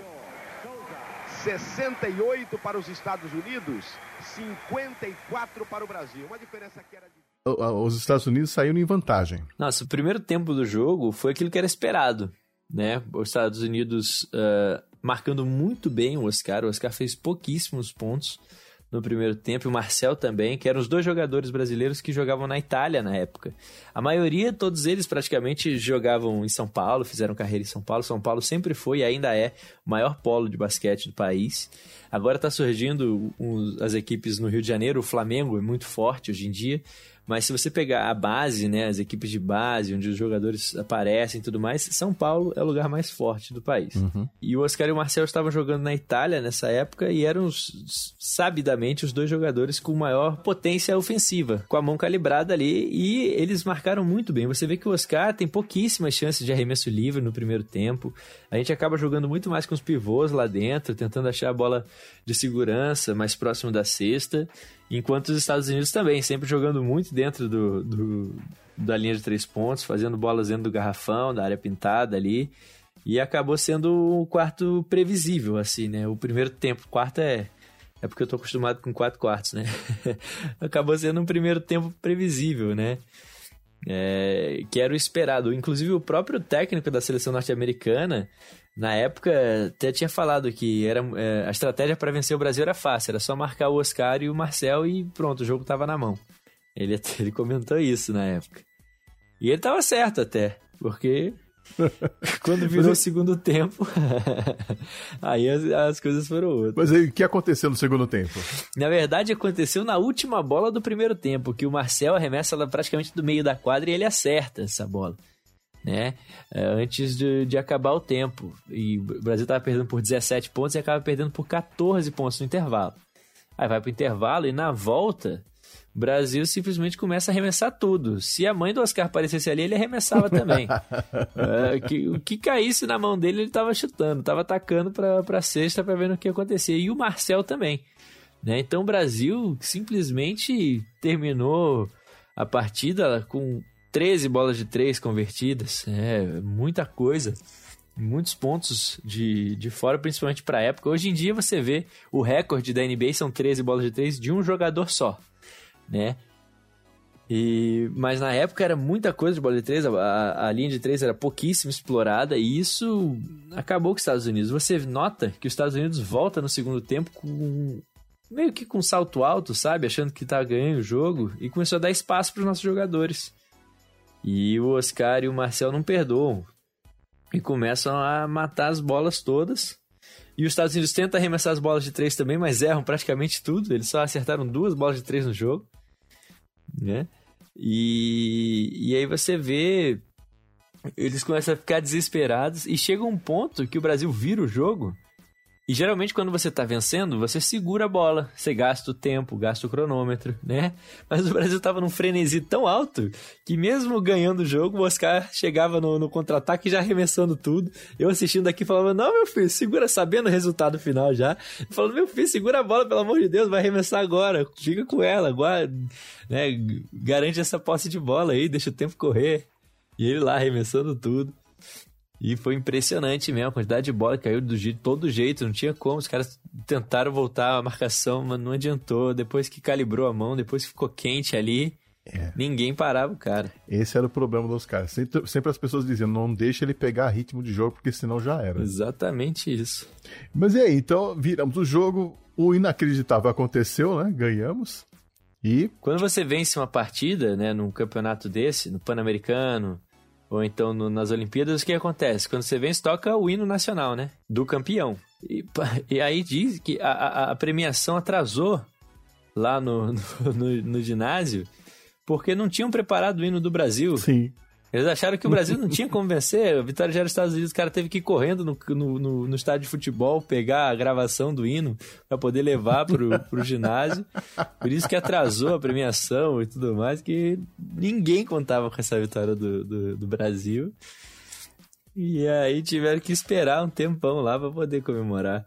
68 para os Estados Unidos, 54 para o Brasil. Uma diferença que era de os Estados Unidos saíram em vantagem. Nossa, o primeiro tempo do jogo foi aquilo que era esperado, né? Os Estados Unidos ah, marcando muito bem o Oscar. O Oscar fez pouquíssimos pontos no primeiro tempo. E o Marcel também, que eram os dois jogadores brasileiros que jogavam na Itália na época. A maioria, todos eles praticamente jogavam em São Paulo, fizeram carreira em São Paulo. São Paulo sempre foi e ainda é o maior polo de basquete do país. Agora está surgindo as equipes no Rio de Janeiro. O Flamengo é muito forte hoje em dia. Mas se você pegar a base, né, as equipes de base, onde os jogadores aparecem e tudo mais, São Paulo é o lugar mais forte do país. E o Oscar e o Marcel estavam jogando na Itália nessa época e eram, sabidamente, os dois jogadores com maior potência ofensiva, com a mão calibrada ali, e eles marcaram muito bem. Você vê que o Oscar tem pouquíssimas chances de arremesso livre no primeiro tempo. A gente acaba jogando muito mais com os pivôs lá dentro, tentando achar a bola de segurança mais próximo da cesta. Enquanto os Estados Unidos também, sempre jogando muito dentro do, do- da linha de três pontos, fazendo bolas dentro do garrafão, da área pintada ali. E acabou sendo um quarto previsível, assim, né? O primeiro tempo, o quarto é. É porque eu tô acostumado com quatro quartos, né? acabou sendo um primeiro tempo previsível, né? É, que era o esperado. Inclusive, o próprio técnico da seleção norte-americana, na época, até tinha falado que era, é, a estratégia para vencer o Brasil era fácil, era só marcar o Oscar e o Marcel e pronto, o jogo tava na mão. Ele, ele comentou isso na época. E ele tava certo até, porque quando virou o segundo tempo, aí as, as coisas foram outras. Mas aí, o que aconteceu no segundo tempo? Na verdade, aconteceu na última bola do primeiro tempo, que o Marcel arremessa ela praticamente do meio da quadra e ele acerta essa bola, né? É, antes de, de acabar o tempo. E o Brasil estava perdendo por 17 pontos e acaba perdendo por 14 pontos no intervalo. Aí vai pro intervalo e na volta, o Brasil simplesmente começa a arremessar tudo. Se a mãe do Oscar aparecesse ali, ele arremessava também. É, que- o que caísse na mão dele, ele tava chutando, tava atacando pra, pra cesta pra ver o que acontecia. E o Marcel também. né? Então o Brasil simplesmente terminou a partida com 13 bolas de três convertidas. É muita coisa. Muitos pontos de, de fora, principalmente para a época. Hoje em dia você vê o recorde da NBA são 13 bolas de três de um jogador só, né? E, mas na época era muita coisa de bola de três, a, a- linha de três era pouquíssimo explorada e isso acabou com os Estados Unidos. Você nota que os Estados Unidos volta no segundo tempo com meio que com um salto alto, sabe? Achando que tá ganhando o jogo e começou a dar espaço para os nossos jogadores. E o Oscar e o Marcel não perdoam e começam a matar as bolas todas. E os Estados Unidos tentam arremessar as bolas de três também, mas erram praticamente tudo. Eles só acertaram duas bolas de três no jogo, né? E, e aí você vê eles começam a ficar desesperados e chega um ponto que o Brasil vira o jogo. E geralmente quando você tá vencendo, você segura a bola, você gasta o tempo, gasta o cronômetro, né? Mas o Brasil tava num frenesi tão alto que mesmo ganhando o jogo, o Oscar chegava no, no contra-ataque já arremessando tudo. Eu assistindo daqui falava, não, meu filho, segura, sabendo o resultado final já. Falando, meu filho, segura a bola, pelo amor de Deus, vai arremessar agora. Fica com ela, guarda, né? garante essa posse de bola aí, deixa o tempo correr. E ele lá arremessando tudo. E foi impressionante mesmo, a quantidade de bola que caiu do jeito, todo jeito, não tinha como. Os caras tentaram voltar a marcação, mas não adiantou. Depois que calibrou a mão, depois que ficou quente ali, É. ninguém parava o cara. Esse era o problema dos caras. Sempre, sempre as pessoas diziam, não deixa ele pegar ritmo de jogo, porque senão já era. Exatamente isso. Mas e aí, então viramos o jogo, o inacreditável aconteceu, né? Ganhamos. E Quando você vence uma partida, né, num campeonato desse, no Pan-Americano, ou então no- nas Olimpíadas, o que acontece? Quando você vence, toca o hino nacional, né? Do campeão. E, e aí diz que a, a- a premiação atrasou lá no, no, no- no ginásio porque não tinham preparado o hino do Brasil. sim, Eles acharam que o Brasil não tinha como vencer. A vitória já era dos Estados Unidos. O cara teve que ir correndo no, no, no- no estádio de futebol, pegar a gravação do hino para poder levar pro, pro ginásio. Por isso que atrasou a premiação e tudo mais, que ninguém contava com essa vitória do, do, do Brasil. E aí tiveram que esperar um tempão lá para poder comemorar.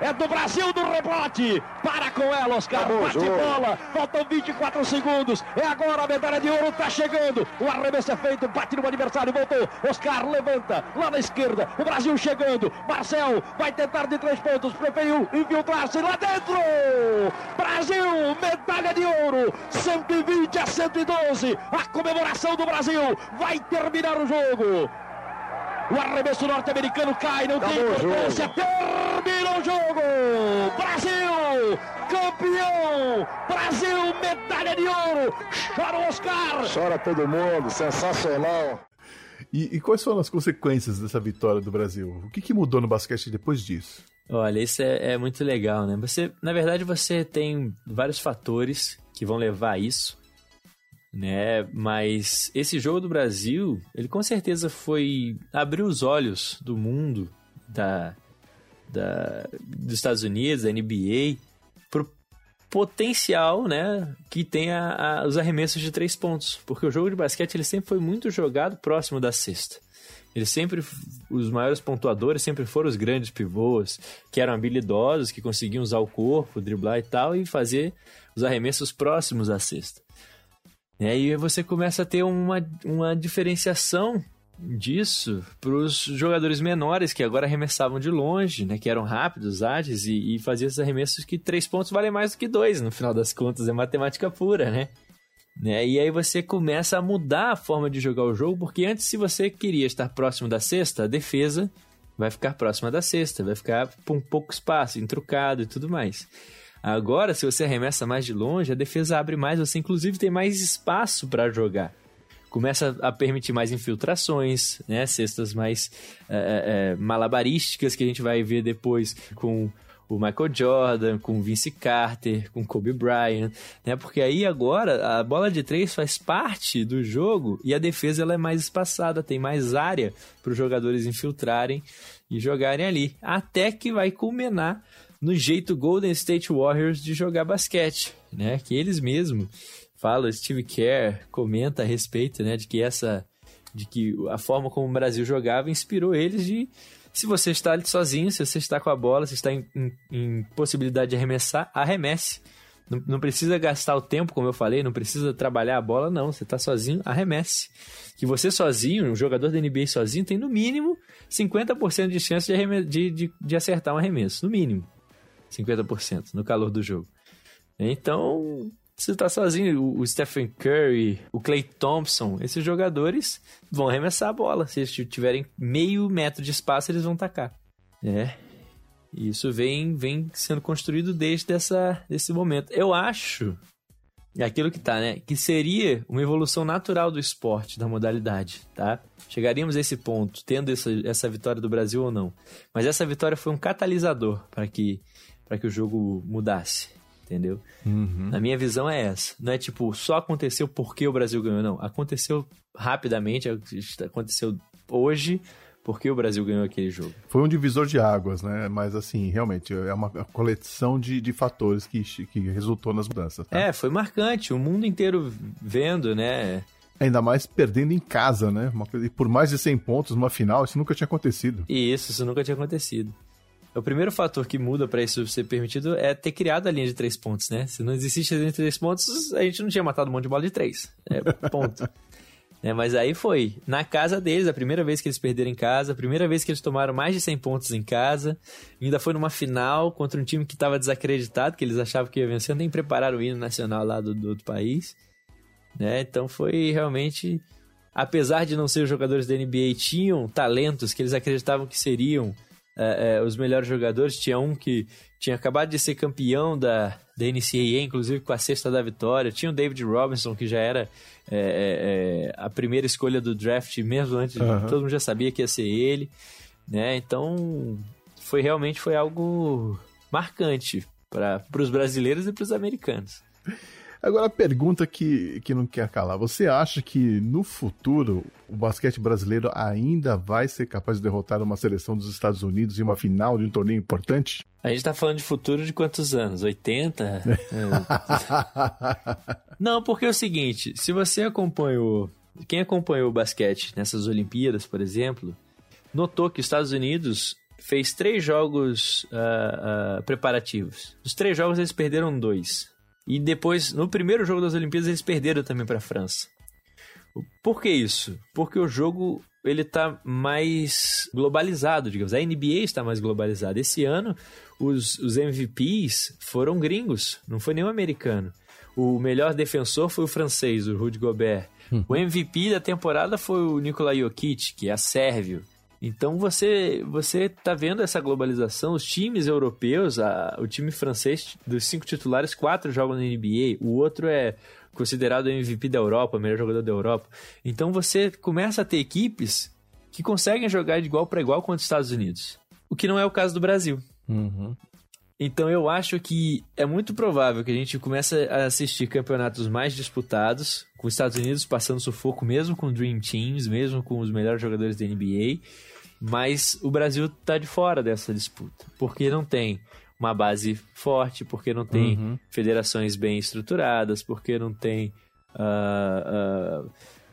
É do Brasil do rebote. Para com ela, Oscar. Bate bola. Faltam 24 segundos. É agora a medalha de ouro está chegando. O arremesso é feito. Bate no adversário. Voltou. Oscar levanta. Lá na esquerda. O Brasil chegando. Marcel vai tentar de três pontos. Preferiu infiltrar-se lá dentro. Brasil, medalha de ouro. 120 a 112. A comemoração do Brasil. Vai terminar o jogo. O arremesso norte-americano cai, não tem importância. Termina o jogo! Brasil! Campeão! Brasil, medalha de ouro! Chora o Oscar! Chora todo mundo, sensacional. E, e quais foram as consequências dessa vitória do Brasil? O que, que mudou no basquete depois disso? Olha, isso é, é muito legal, né? Você, na verdade, você tem vários fatores que vão levar a isso, né? Mas esse jogo do Brasil, ele com certeza foi abrir os olhos do mundo, da, da dos Estados Unidos, da NBA, pro potencial, né, que tem a- a- os arremessos de três pontos, porque o jogo de basquete ele sempre foi muito jogado próximo da cesta. Eles sempre, os maiores pontuadores sempre foram os grandes pivôs, que eram habilidosos, que conseguiam usar o corpo, driblar e tal, e fazer os arremessos próximos à cesta. E aí você começa a ter uma, uma diferenciação disso para os jogadores menores que agora arremessavam de longe, né, que eram rápidos, ágeis e, e faziam esses arremessos que três pontos valem mais do que dois, no final das contas, é matemática pura, né? né? E aí você começa a mudar a forma de jogar o jogo, porque antes, se você queria estar próximo da cesta, a defesa vai ficar próxima da cesta, vai ficar com pouco espaço, intrucado e tudo mais. Agora, se você arremessa mais de longe, a defesa abre mais, você inclusive tem mais espaço para jogar. Começa a permitir mais infiltrações, né? Cestas mais é, é, malabarísticas que a gente vai ver depois com o Michael Jordan, com o Vince Carter, com Kobe Bryant, né? Porque aí agora a bola de três faz parte do jogo e a defesa ela é mais espaçada, tem mais área para os jogadores infiltrarem e jogarem ali, até que vai culminar no jeito Golden State Warriors de jogar basquete, né? Que eles mesmos falam, Steve Kerr comenta a respeito, né, de que essa de que a forma como o Brasil jogava inspirou eles de se você está ali sozinho, se você está com a bola, se está em, em- em possibilidade de arremessar, arremesse. Não, não precisa gastar o tempo, como eu falei, não precisa trabalhar a bola, não. Você está sozinho, arremesse. Que você sozinho, um jogador da NBA sozinho, tem no mínimo 50% de chance de, de, de, de acertar um arremesso. No mínimo. 50% no calor do jogo. Então, você tá sozinho, o, o Stephen Curry, o Clay Thompson, esses jogadores vão arremessar a bola. Se eles tiverem meio metro de espaço, eles vão tacar. É. E Isso vem, vem sendo construído desde essa, esse momento. Eu acho, é aquilo que tá, né? Que seria uma evolução natural do esporte, da modalidade, tá? Chegaríamos a esse ponto, tendo essa, essa vitória do Brasil ou não. Mas essa vitória foi um catalisador para que, para que o jogo mudasse, entendeu? Na minha visão é essa. Não é tipo, só aconteceu porque o Brasil ganhou, não. Aconteceu rapidamente, aconteceu hoje porque o Brasil ganhou aquele jogo. Foi um divisor de águas, né? Mas assim, realmente, é uma coleção de, de fatores que, que resultou nas mudanças. tá? É, foi marcante, o mundo inteiro vendo, né? Ainda mais perdendo em casa, né? Uma e por mais de 100 pontos numa final, isso nunca tinha acontecido. E isso, isso nunca tinha acontecido. O primeiro fator que muda para isso ser permitido é ter criado a linha de três pontos, né? Se não existisse a linha de três pontos, a gente não tinha matado um monte de bola de três. É, ponto. É, mas aí foi, na casa deles, a primeira vez que eles perderam em casa, a primeira vez que eles tomaram mais de 100 pontos em casa, ainda foi numa final contra um time que estava desacreditado, que eles achavam que ia vencer, nem prepararam o hino nacional lá do, do outro país. Né? Então foi realmente, apesar de não ser os jogadores da NBA, tinham talentos que eles acreditavam que seriam é, é, os melhores jogadores. Tinha um que tinha acabado de ser campeão da, da NCAA, inclusive com a sexta da vitória. Tinha o David Robinson, que já era é, é, é, a primeira escolha do draft, mesmo antes, Aham. todo mundo já sabia que ia ser ele. Né? Então, foi realmente foi algo marcante para os brasileiros e para os americanos. Agora, a pergunta que, que não quer calar. Você acha que no futuro o basquete brasileiro ainda vai ser capaz de derrotar uma seleção dos Estados Unidos em uma final de um torneio importante? A gente tá falando de futuro de quantos anos? 80? É. Não, porque é o seguinte, se você acompanhou, quem acompanhou o basquete nessas Olimpíadas, por exemplo, notou que os Estados Unidos fez três jogos ah, ah, preparativos. Os três jogos eles perderam dois. E depois, no primeiro jogo das Olimpíadas, eles perderam também para a França. Por que isso? Porque o jogo ele tá mais globalizado, digamos. A NBA está mais globalizada. Esse ano, os, os MVPs foram gringos, não foi nenhum americano. O melhor defensor foi o francês, o Rudy Gobert. O MVP da temporada foi o Nikola Jokic, que é sérvio. Então você você tá vendo essa globalização, os times europeus, a- o time francês dos cinco titulares, quatro jogam na NBA, o outro é considerado MVP da Europa, o melhor jogador da Europa. Então você começa a ter equipes que conseguem jogar de igual para igual contra os Estados Unidos. O que não é o caso do Brasil. Então eu acho que é muito provável que a gente comece a assistir campeonatos mais disputados, com os Estados Unidos passando sufoco mesmo com Dream Teams, mesmo com os melhores jogadores da NBA, mas o Brasil tá de fora dessa disputa, porque não tem uma base forte, porque não tem federações bem estruturadas, porque não tem ah, ah,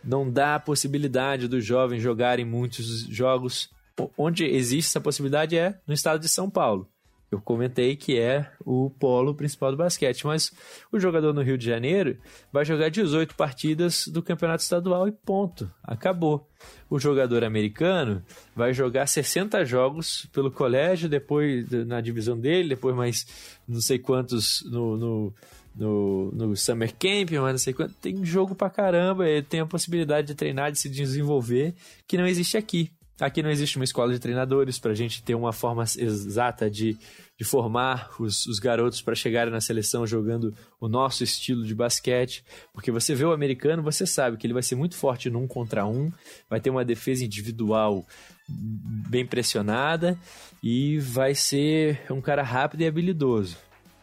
não dá a possibilidade dos jovens jogarem muitos jogos. Onde existe essa possibilidade é no estado de São Paulo. Eu comentei que é o polo principal do basquete, mas o jogador no Rio de Janeiro vai jogar 18 partidas do campeonato estadual e ponto. Acabou. O jogador americano vai jogar 60 jogos pelo colégio, depois na divisão dele, depois mais não sei quantos no, no, no, no Summer Camp, mas não sei quanto. Tem jogo pra caramba, tem a possibilidade de treinar, de se desenvolver, que não existe aqui. Aqui não existe uma escola de treinadores para a gente ter uma forma exata de, de formar os, os garotos para chegarem na seleção jogando o nosso estilo de basquete. Porque você vê o americano, você sabe que ele vai ser muito forte num contra um, vai ter uma defesa individual bem pressionada e vai ser um cara rápido e habilidoso,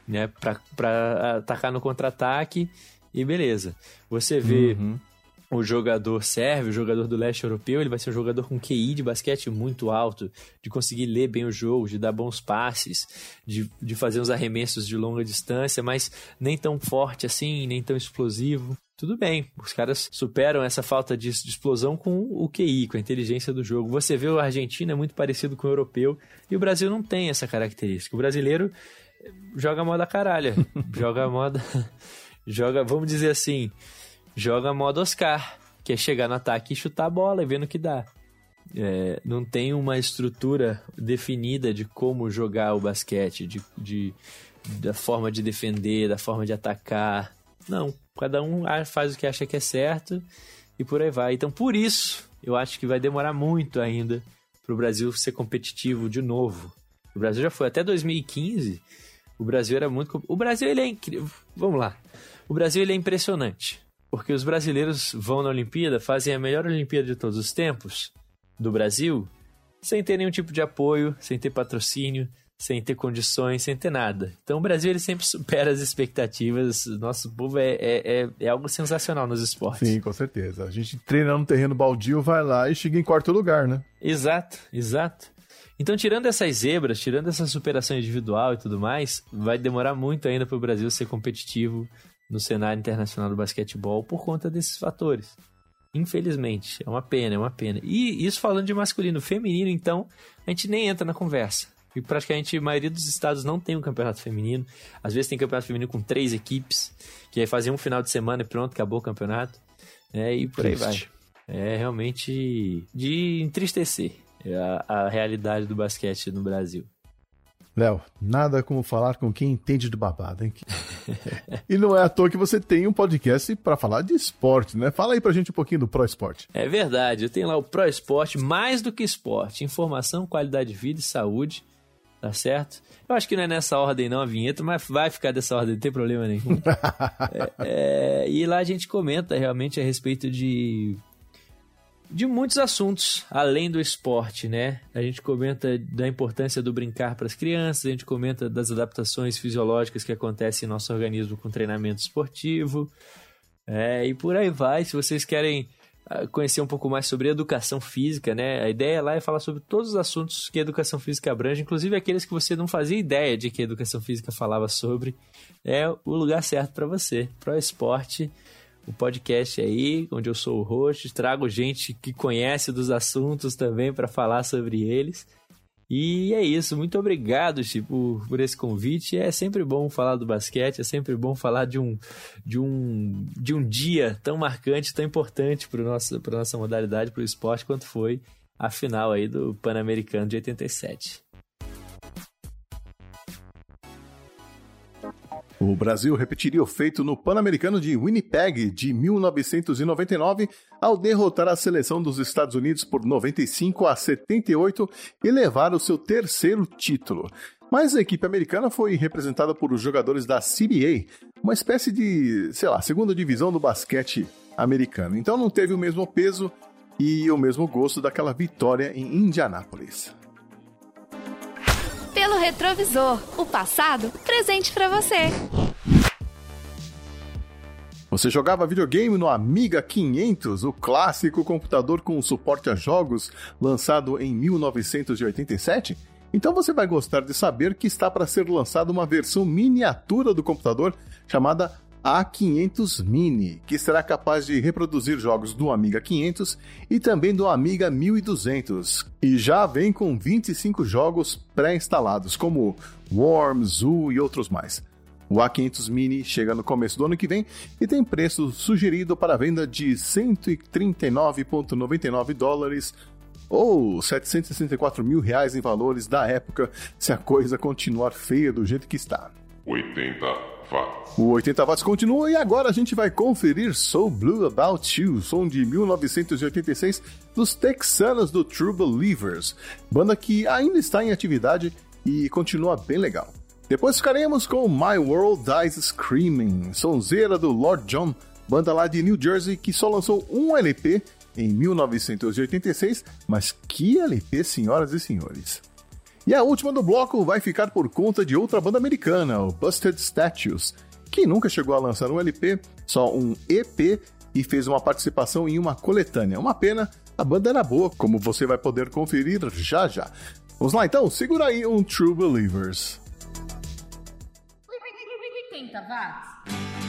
né? Para atacar no contra-ataque e beleza. Você vê o jogador sérvio, o jogador do leste europeu, ele vai ser um jogador com QI de basquete muito alto, de conseguir ler bem o jogo, de dar bons passes, de, de fazer uns arremessos de longa distância, mas nem tão forte assim, nem tão explosivo. Tudo bem, os caras superam essa falta de, explosão com o QI, com a inteligência do jogo. Você vê o Argentina é muito parecido com o europeu e o Brasil não tem essa característica. O brasileiro joga a moda caralha, joga a moda, joga, vamos dizer assim, joga modo Oscar, que é chegar no ataque e chutar a bola e ver no que dá. É, não tem uma estrutura definida de como jogar o basquete, de, de- da forma de defender, da forma de atacar. Não, cada um faz o que acha que é certo e por aí vai. Então, por isso, eu acho que vai demorar muito ainda para o Brasil ser competitivo de novo. O Brasil já foi até 2015. O Brasil era muito. O Brasil ele é incrível. Vamos lá. O Brasil ele é impressionante. Porque os brasileiros vão na Olimpíada, fazem a melhor Olimpíada de todos os tempos do Brasil, sem ter nenhum tipo de apoio, sem ter patrocínio, sem ter condições, sem ter nada. Então o Brasil ele sempre supera as expectativas. Nosso povo é, é, é, é algo sensacional nos esportes. Sim, com certeza. A gente treina no terreno baldio, vai lá e chega em quarto lugar, né? Exato, exato. Então, tirando essas zebras, tirando essa superação individual e tudo mais, vai demorar muito ainda para o Brasil ser competitivo no cenário internacional do basquetebol por conta desses fatores. Infelizmente, é uma pena, é uma pena. E isso falando de masculino, feminino, então, a gente nem entra na conversa. E praticamente a maioria dos estados não tem um campeonato feminino. Às vezes tem campeonato feminino com três equipes, que aí fazem um final de semana e pronto, acabou o campeonato. É, e por aí vai. Triste. É realmente de entristecer a, a realidade do basquete no Brasil. Léo, nada como falar com quem entende do babado, hein? e não é à toa que você tem um podcast pra falar de esporte, né? Fala aí pra gente um pouquinho do Pro Esporte. É verdade, eu tenho lá o Pro Esporte, mais do que esporte, informação, qualidade de vida e saúde, tá certo? Eu acho que não é nessa ordem não a vinheta, mas vai ficar dessa ordem, não tem problema nenhum. É, é, e lá a gente comenta realmente a respeito de de muitos assuntos além do esporte, né? A gente comenta da importância do brincar para as crianças, a gente comenta das adaptações fisiológicas que acontecem em nosso organismo com treinamento esportivo, é, e por aí vai. Se vocês querem ah, conhecer um pouco mais sobre educação física, né? A ideia lá é falar sobre todos os assuntos que a educação física abrange, inclusive aqueles que você não fazia ideia de que a educação física falava sobre. É o lugar certo para você. Pro Esporte, o podcast aí, onde eu sou o host, trago gente que conhece dos assuntos também para falar sobre eles. E é isso, muito obrigado, Chico, por esse convite. É sempre bom falar do basquete, é sempre bom falar de um, de um, de um dia tão marcante, tão importante para nossa, nossa modalidade, para o esporte, quanto foi a final aí do Pan-Americano de 87. O Brasil repetiria o feito no Pan-Americano de Winnipeg de 1999 ao derrotar a seleção dos Estados Unidos por 95 a 78 e levar o seu terceiro título. Mas a equipe americana foi representada por jogadores da CBA, uma espécie de, sei lá, segunda divisão do basquete americano. Então não teve o mesmo peso e o mesmo gosto daquela vitória em Indianápolis. Pelo retrovisor, o passado presente pra você. Você jogava videogame no Amiga 500, o clássico computador com suporte a jogos lançado em 1987? Então você vai gostar de saber que está para ser lançada uma versão miniatura do computador chamada A500 Mini, que será capaz de reproduzir jogos do Amiga 500 e também do Amiga 1200, e já vem com 25 jogos pré-instalados, como Worm, Zoo e outros mais. O A500 Mini chega no começo do ano que vem e tem preço sugerido para venda de 139,99 dólares ou 764 mil reais em valores da época, se a coisa continuar feia do jeito que está. 80 O 80 watts continua e agora a gente vai conferir So Blue About You, som de 1986 dos texanos do True Believers, banda que ainda está em atividade e continua bem legal. Depois ficaremos com My World Dies Screaming, sonzeira do Lord John, banda lá de New Jersey que só lançou um LP em 1986, mas que LP, senhoras e senhores. E a última do bloco vai ficar por conta de outra banda americana, o Busted Statues, que nunca chegou a lançar um LP, só um EP e fez uma participação em uma coletânea. Uma pena, a banda era boa, como você vai poder conferir já já. Vamos lá então, segura aí um True Believers. 80 watts.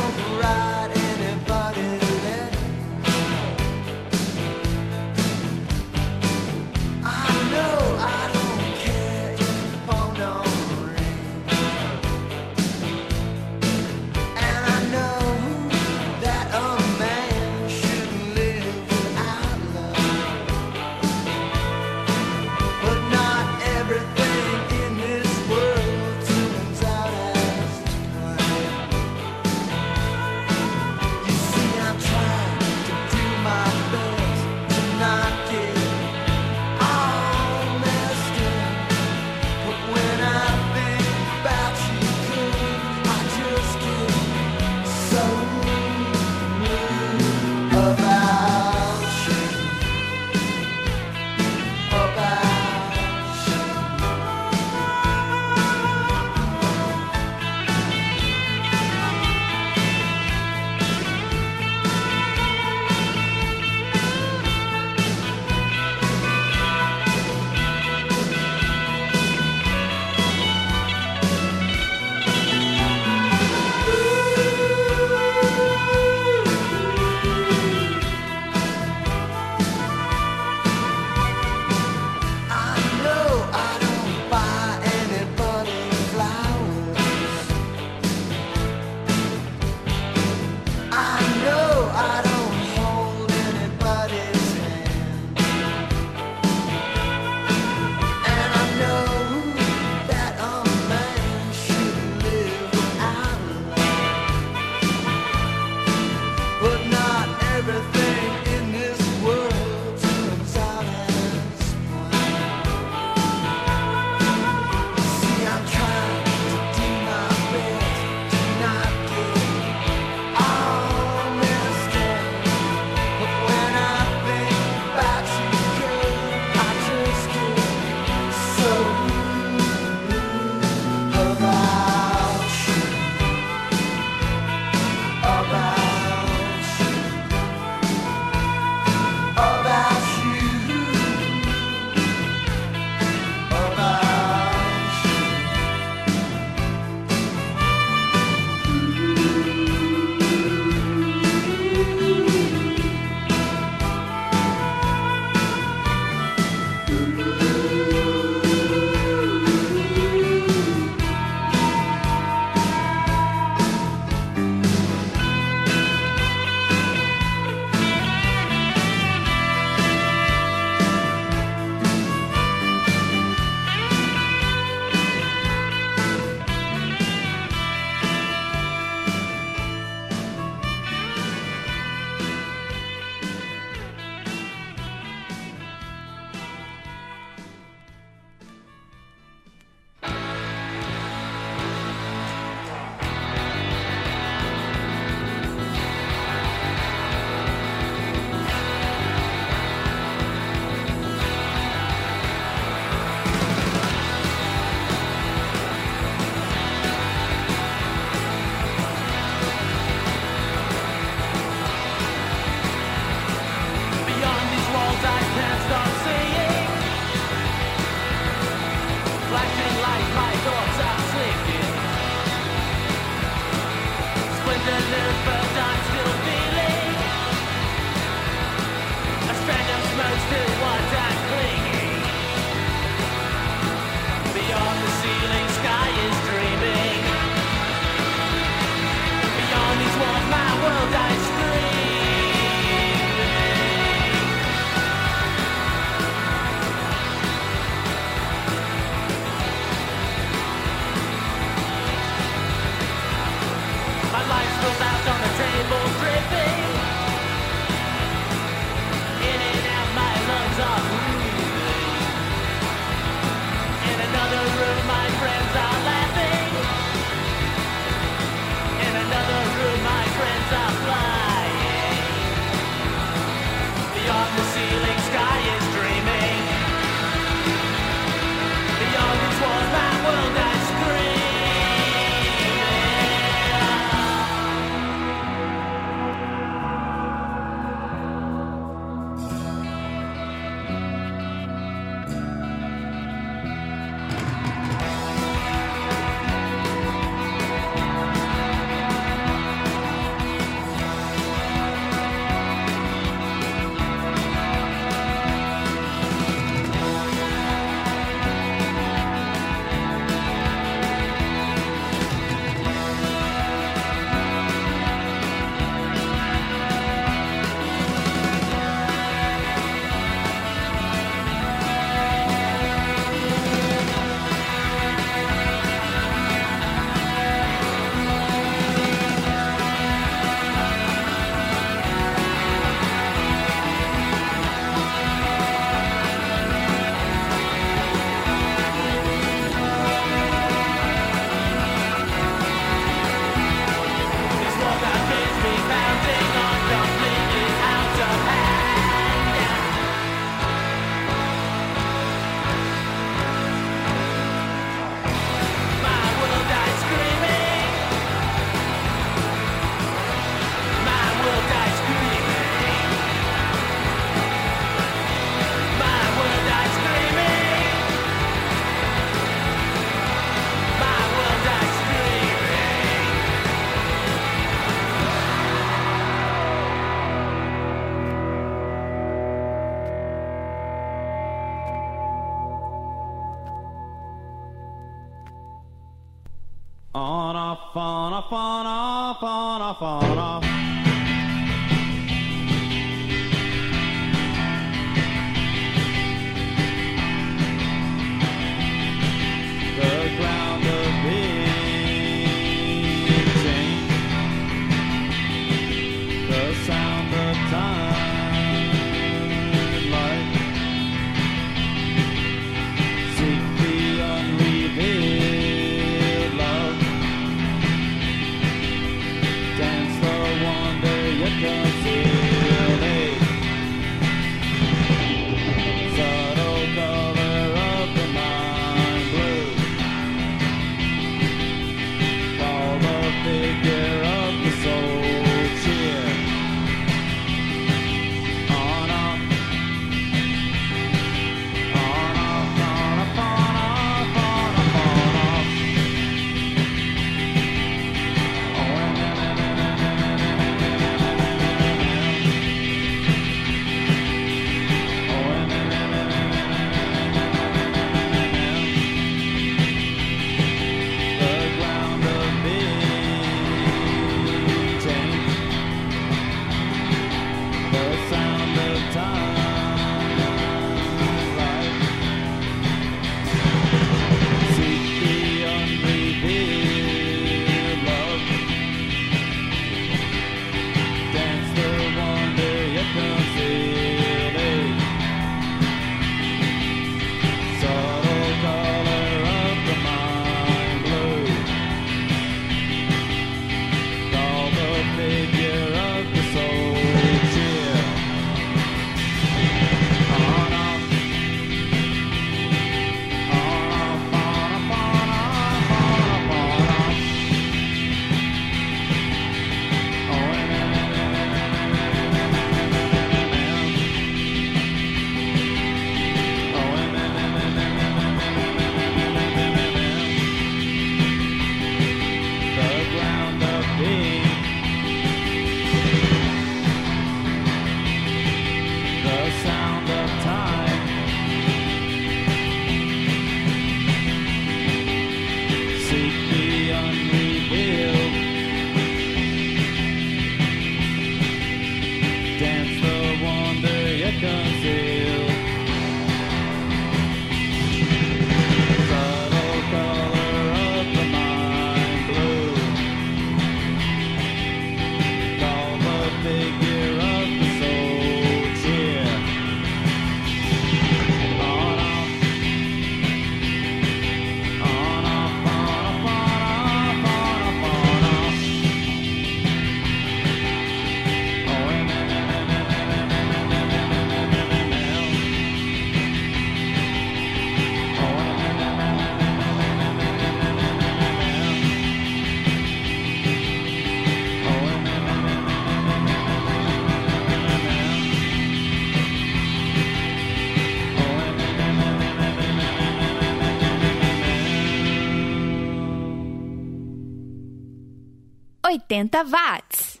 80 watts.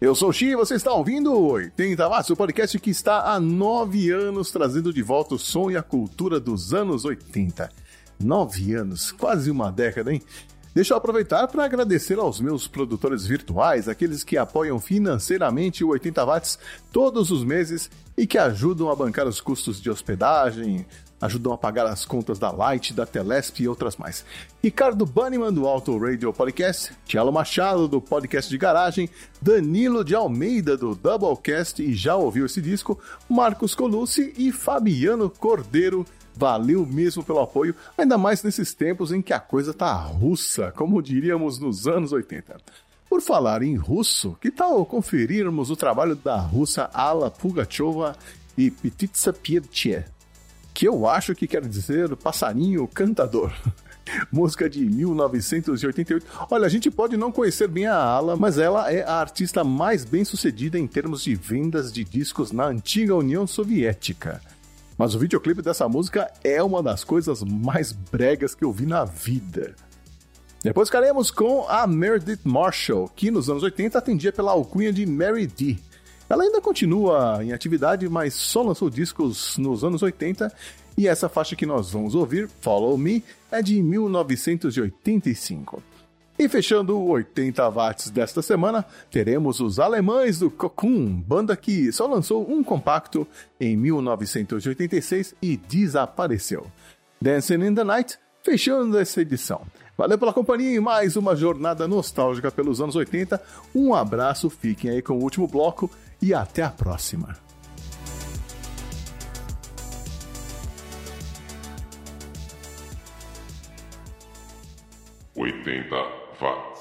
Eu sou o Xi e você está ouvindo o 80 Watts, o podcast que está há nove anos trazendo de volta o som e a cultura dos anos 80. Nove anos, quase uma década, hein? Deixa eu aproveitar para agradecer aos meus produtores virtuais, aqueles que apoiam financeiramente o 80 Watts todos os meses e que ajudam a bancar os custos de hospedagem, ajudam a pagar as contas da Light, da Telesp e outras mais. Ricardo Banniman, do Auto Radio Podcast, Tielo Machado, do Podcast de Garagem, Danilo de Almeida, do Doublecast e já ouviu esse disco, Marcos Colucci e Fabiano Cordeiro. Valeu mesmo pelo apoio, ainda mais nesses tempos em que a coisa tá russa, como diríamos nos anos 80. Por falar em russo, que tal conferirmos o trabalho da russa Alla Pugacheva e Petitsa Pievche? Que eu acho que quer dizer passarinho cantador. Música de 1988. Olha, a gente pode não conhecer bem a Ala, mas ela é a artista mais bem sucedida em termos de vendas de discos na antiga União Soviética. Mas o videoclipe dessa música é uma das coisas mais bregas que eu vi na vida. Depois ficaremos com a Meredith Marshall, que nos anos 80 atendia pela alcunha de Mary D. Ela ainda continua em atividade, mas só lançou discos nos anos 80 e essa faixa que nós vamos ouvir, Follow Me, é de 1985. E fechando o 80 watts desta semana, teremos os alemães do Cocoon, banda que só lançou um compacto em 1986 e desapareceu. Dancing in the Night, fechando essa edição. Valeu pela companhia em mais uma jornada nostálgica pelos anos 80. Um abraço, fiquem aí com o último bloco e até a próxima. Oitenta watts.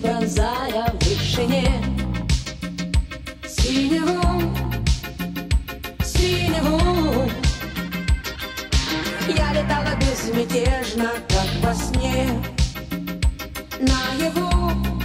Бронзая в вышине. Синеву, синеву. Я летала безмятежно, как во сне. Наяву, наяву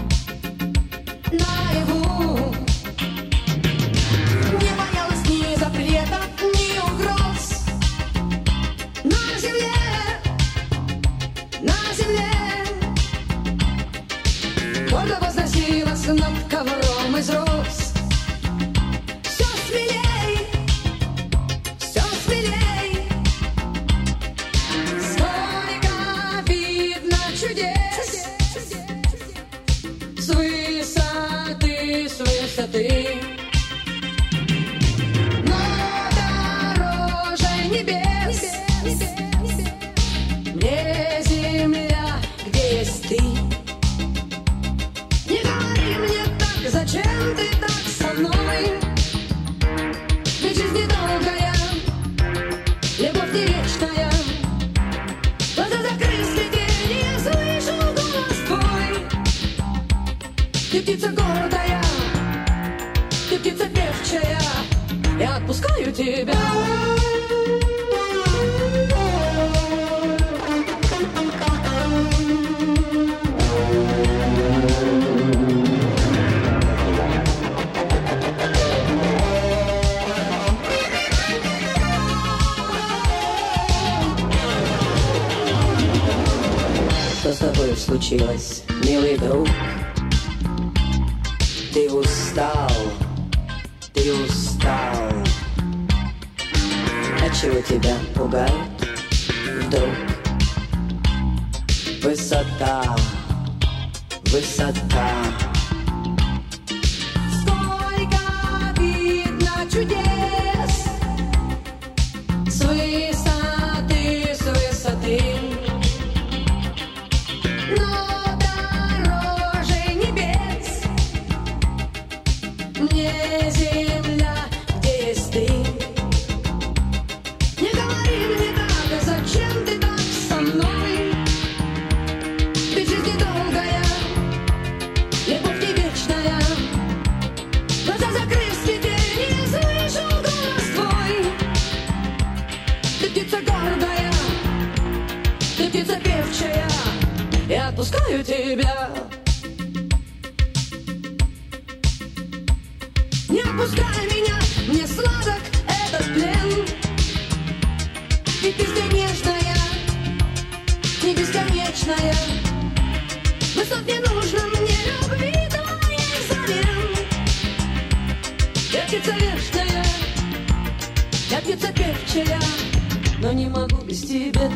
но не могу без тебя.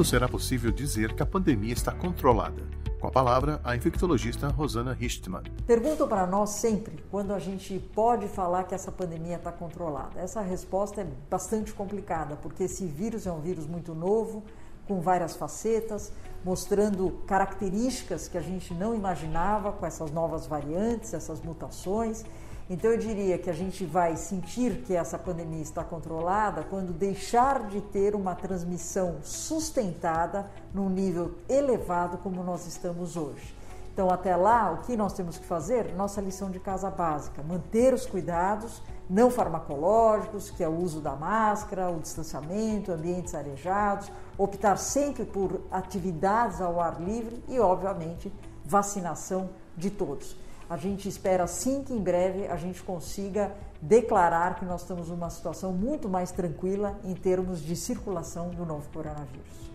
Quando será possível dizer que a pandemia está controlada? Com a palavra, a infectologista Rosana Richtmann. Perguntam para nós sempre quando a gente pode falar que essa pandemia está controlada. Essa resposta é bastante complicada, porque esse vírus é um vírus muito novo, com várias facetas, mostrando características que a gente não imaginava com essas novas variantes, essas mutações. Então eu diria que a gente vai sentir que essa pandemia está controlada quando deixar de ter uma transmissão sustentada num nível elevado como nós estamos hoje. Então até lá, o que nós temos que fazer? Nossa lição de casa básica, manter os cuidados não farmacológicos, que é o uso da máscara, o distanciamento, ambientes arejados, optar sempre por atividades ao ar livre e, obviamente, vacinação de todos. A gente espera sim que em breve a gente consiga declarar que nós estamos numa situação muito mais tranquila em termos de circulação do novo coronavírus.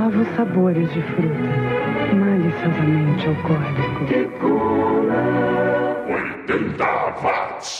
Novos sabores de frutas, maliciosamente alcoólico. 80 watts.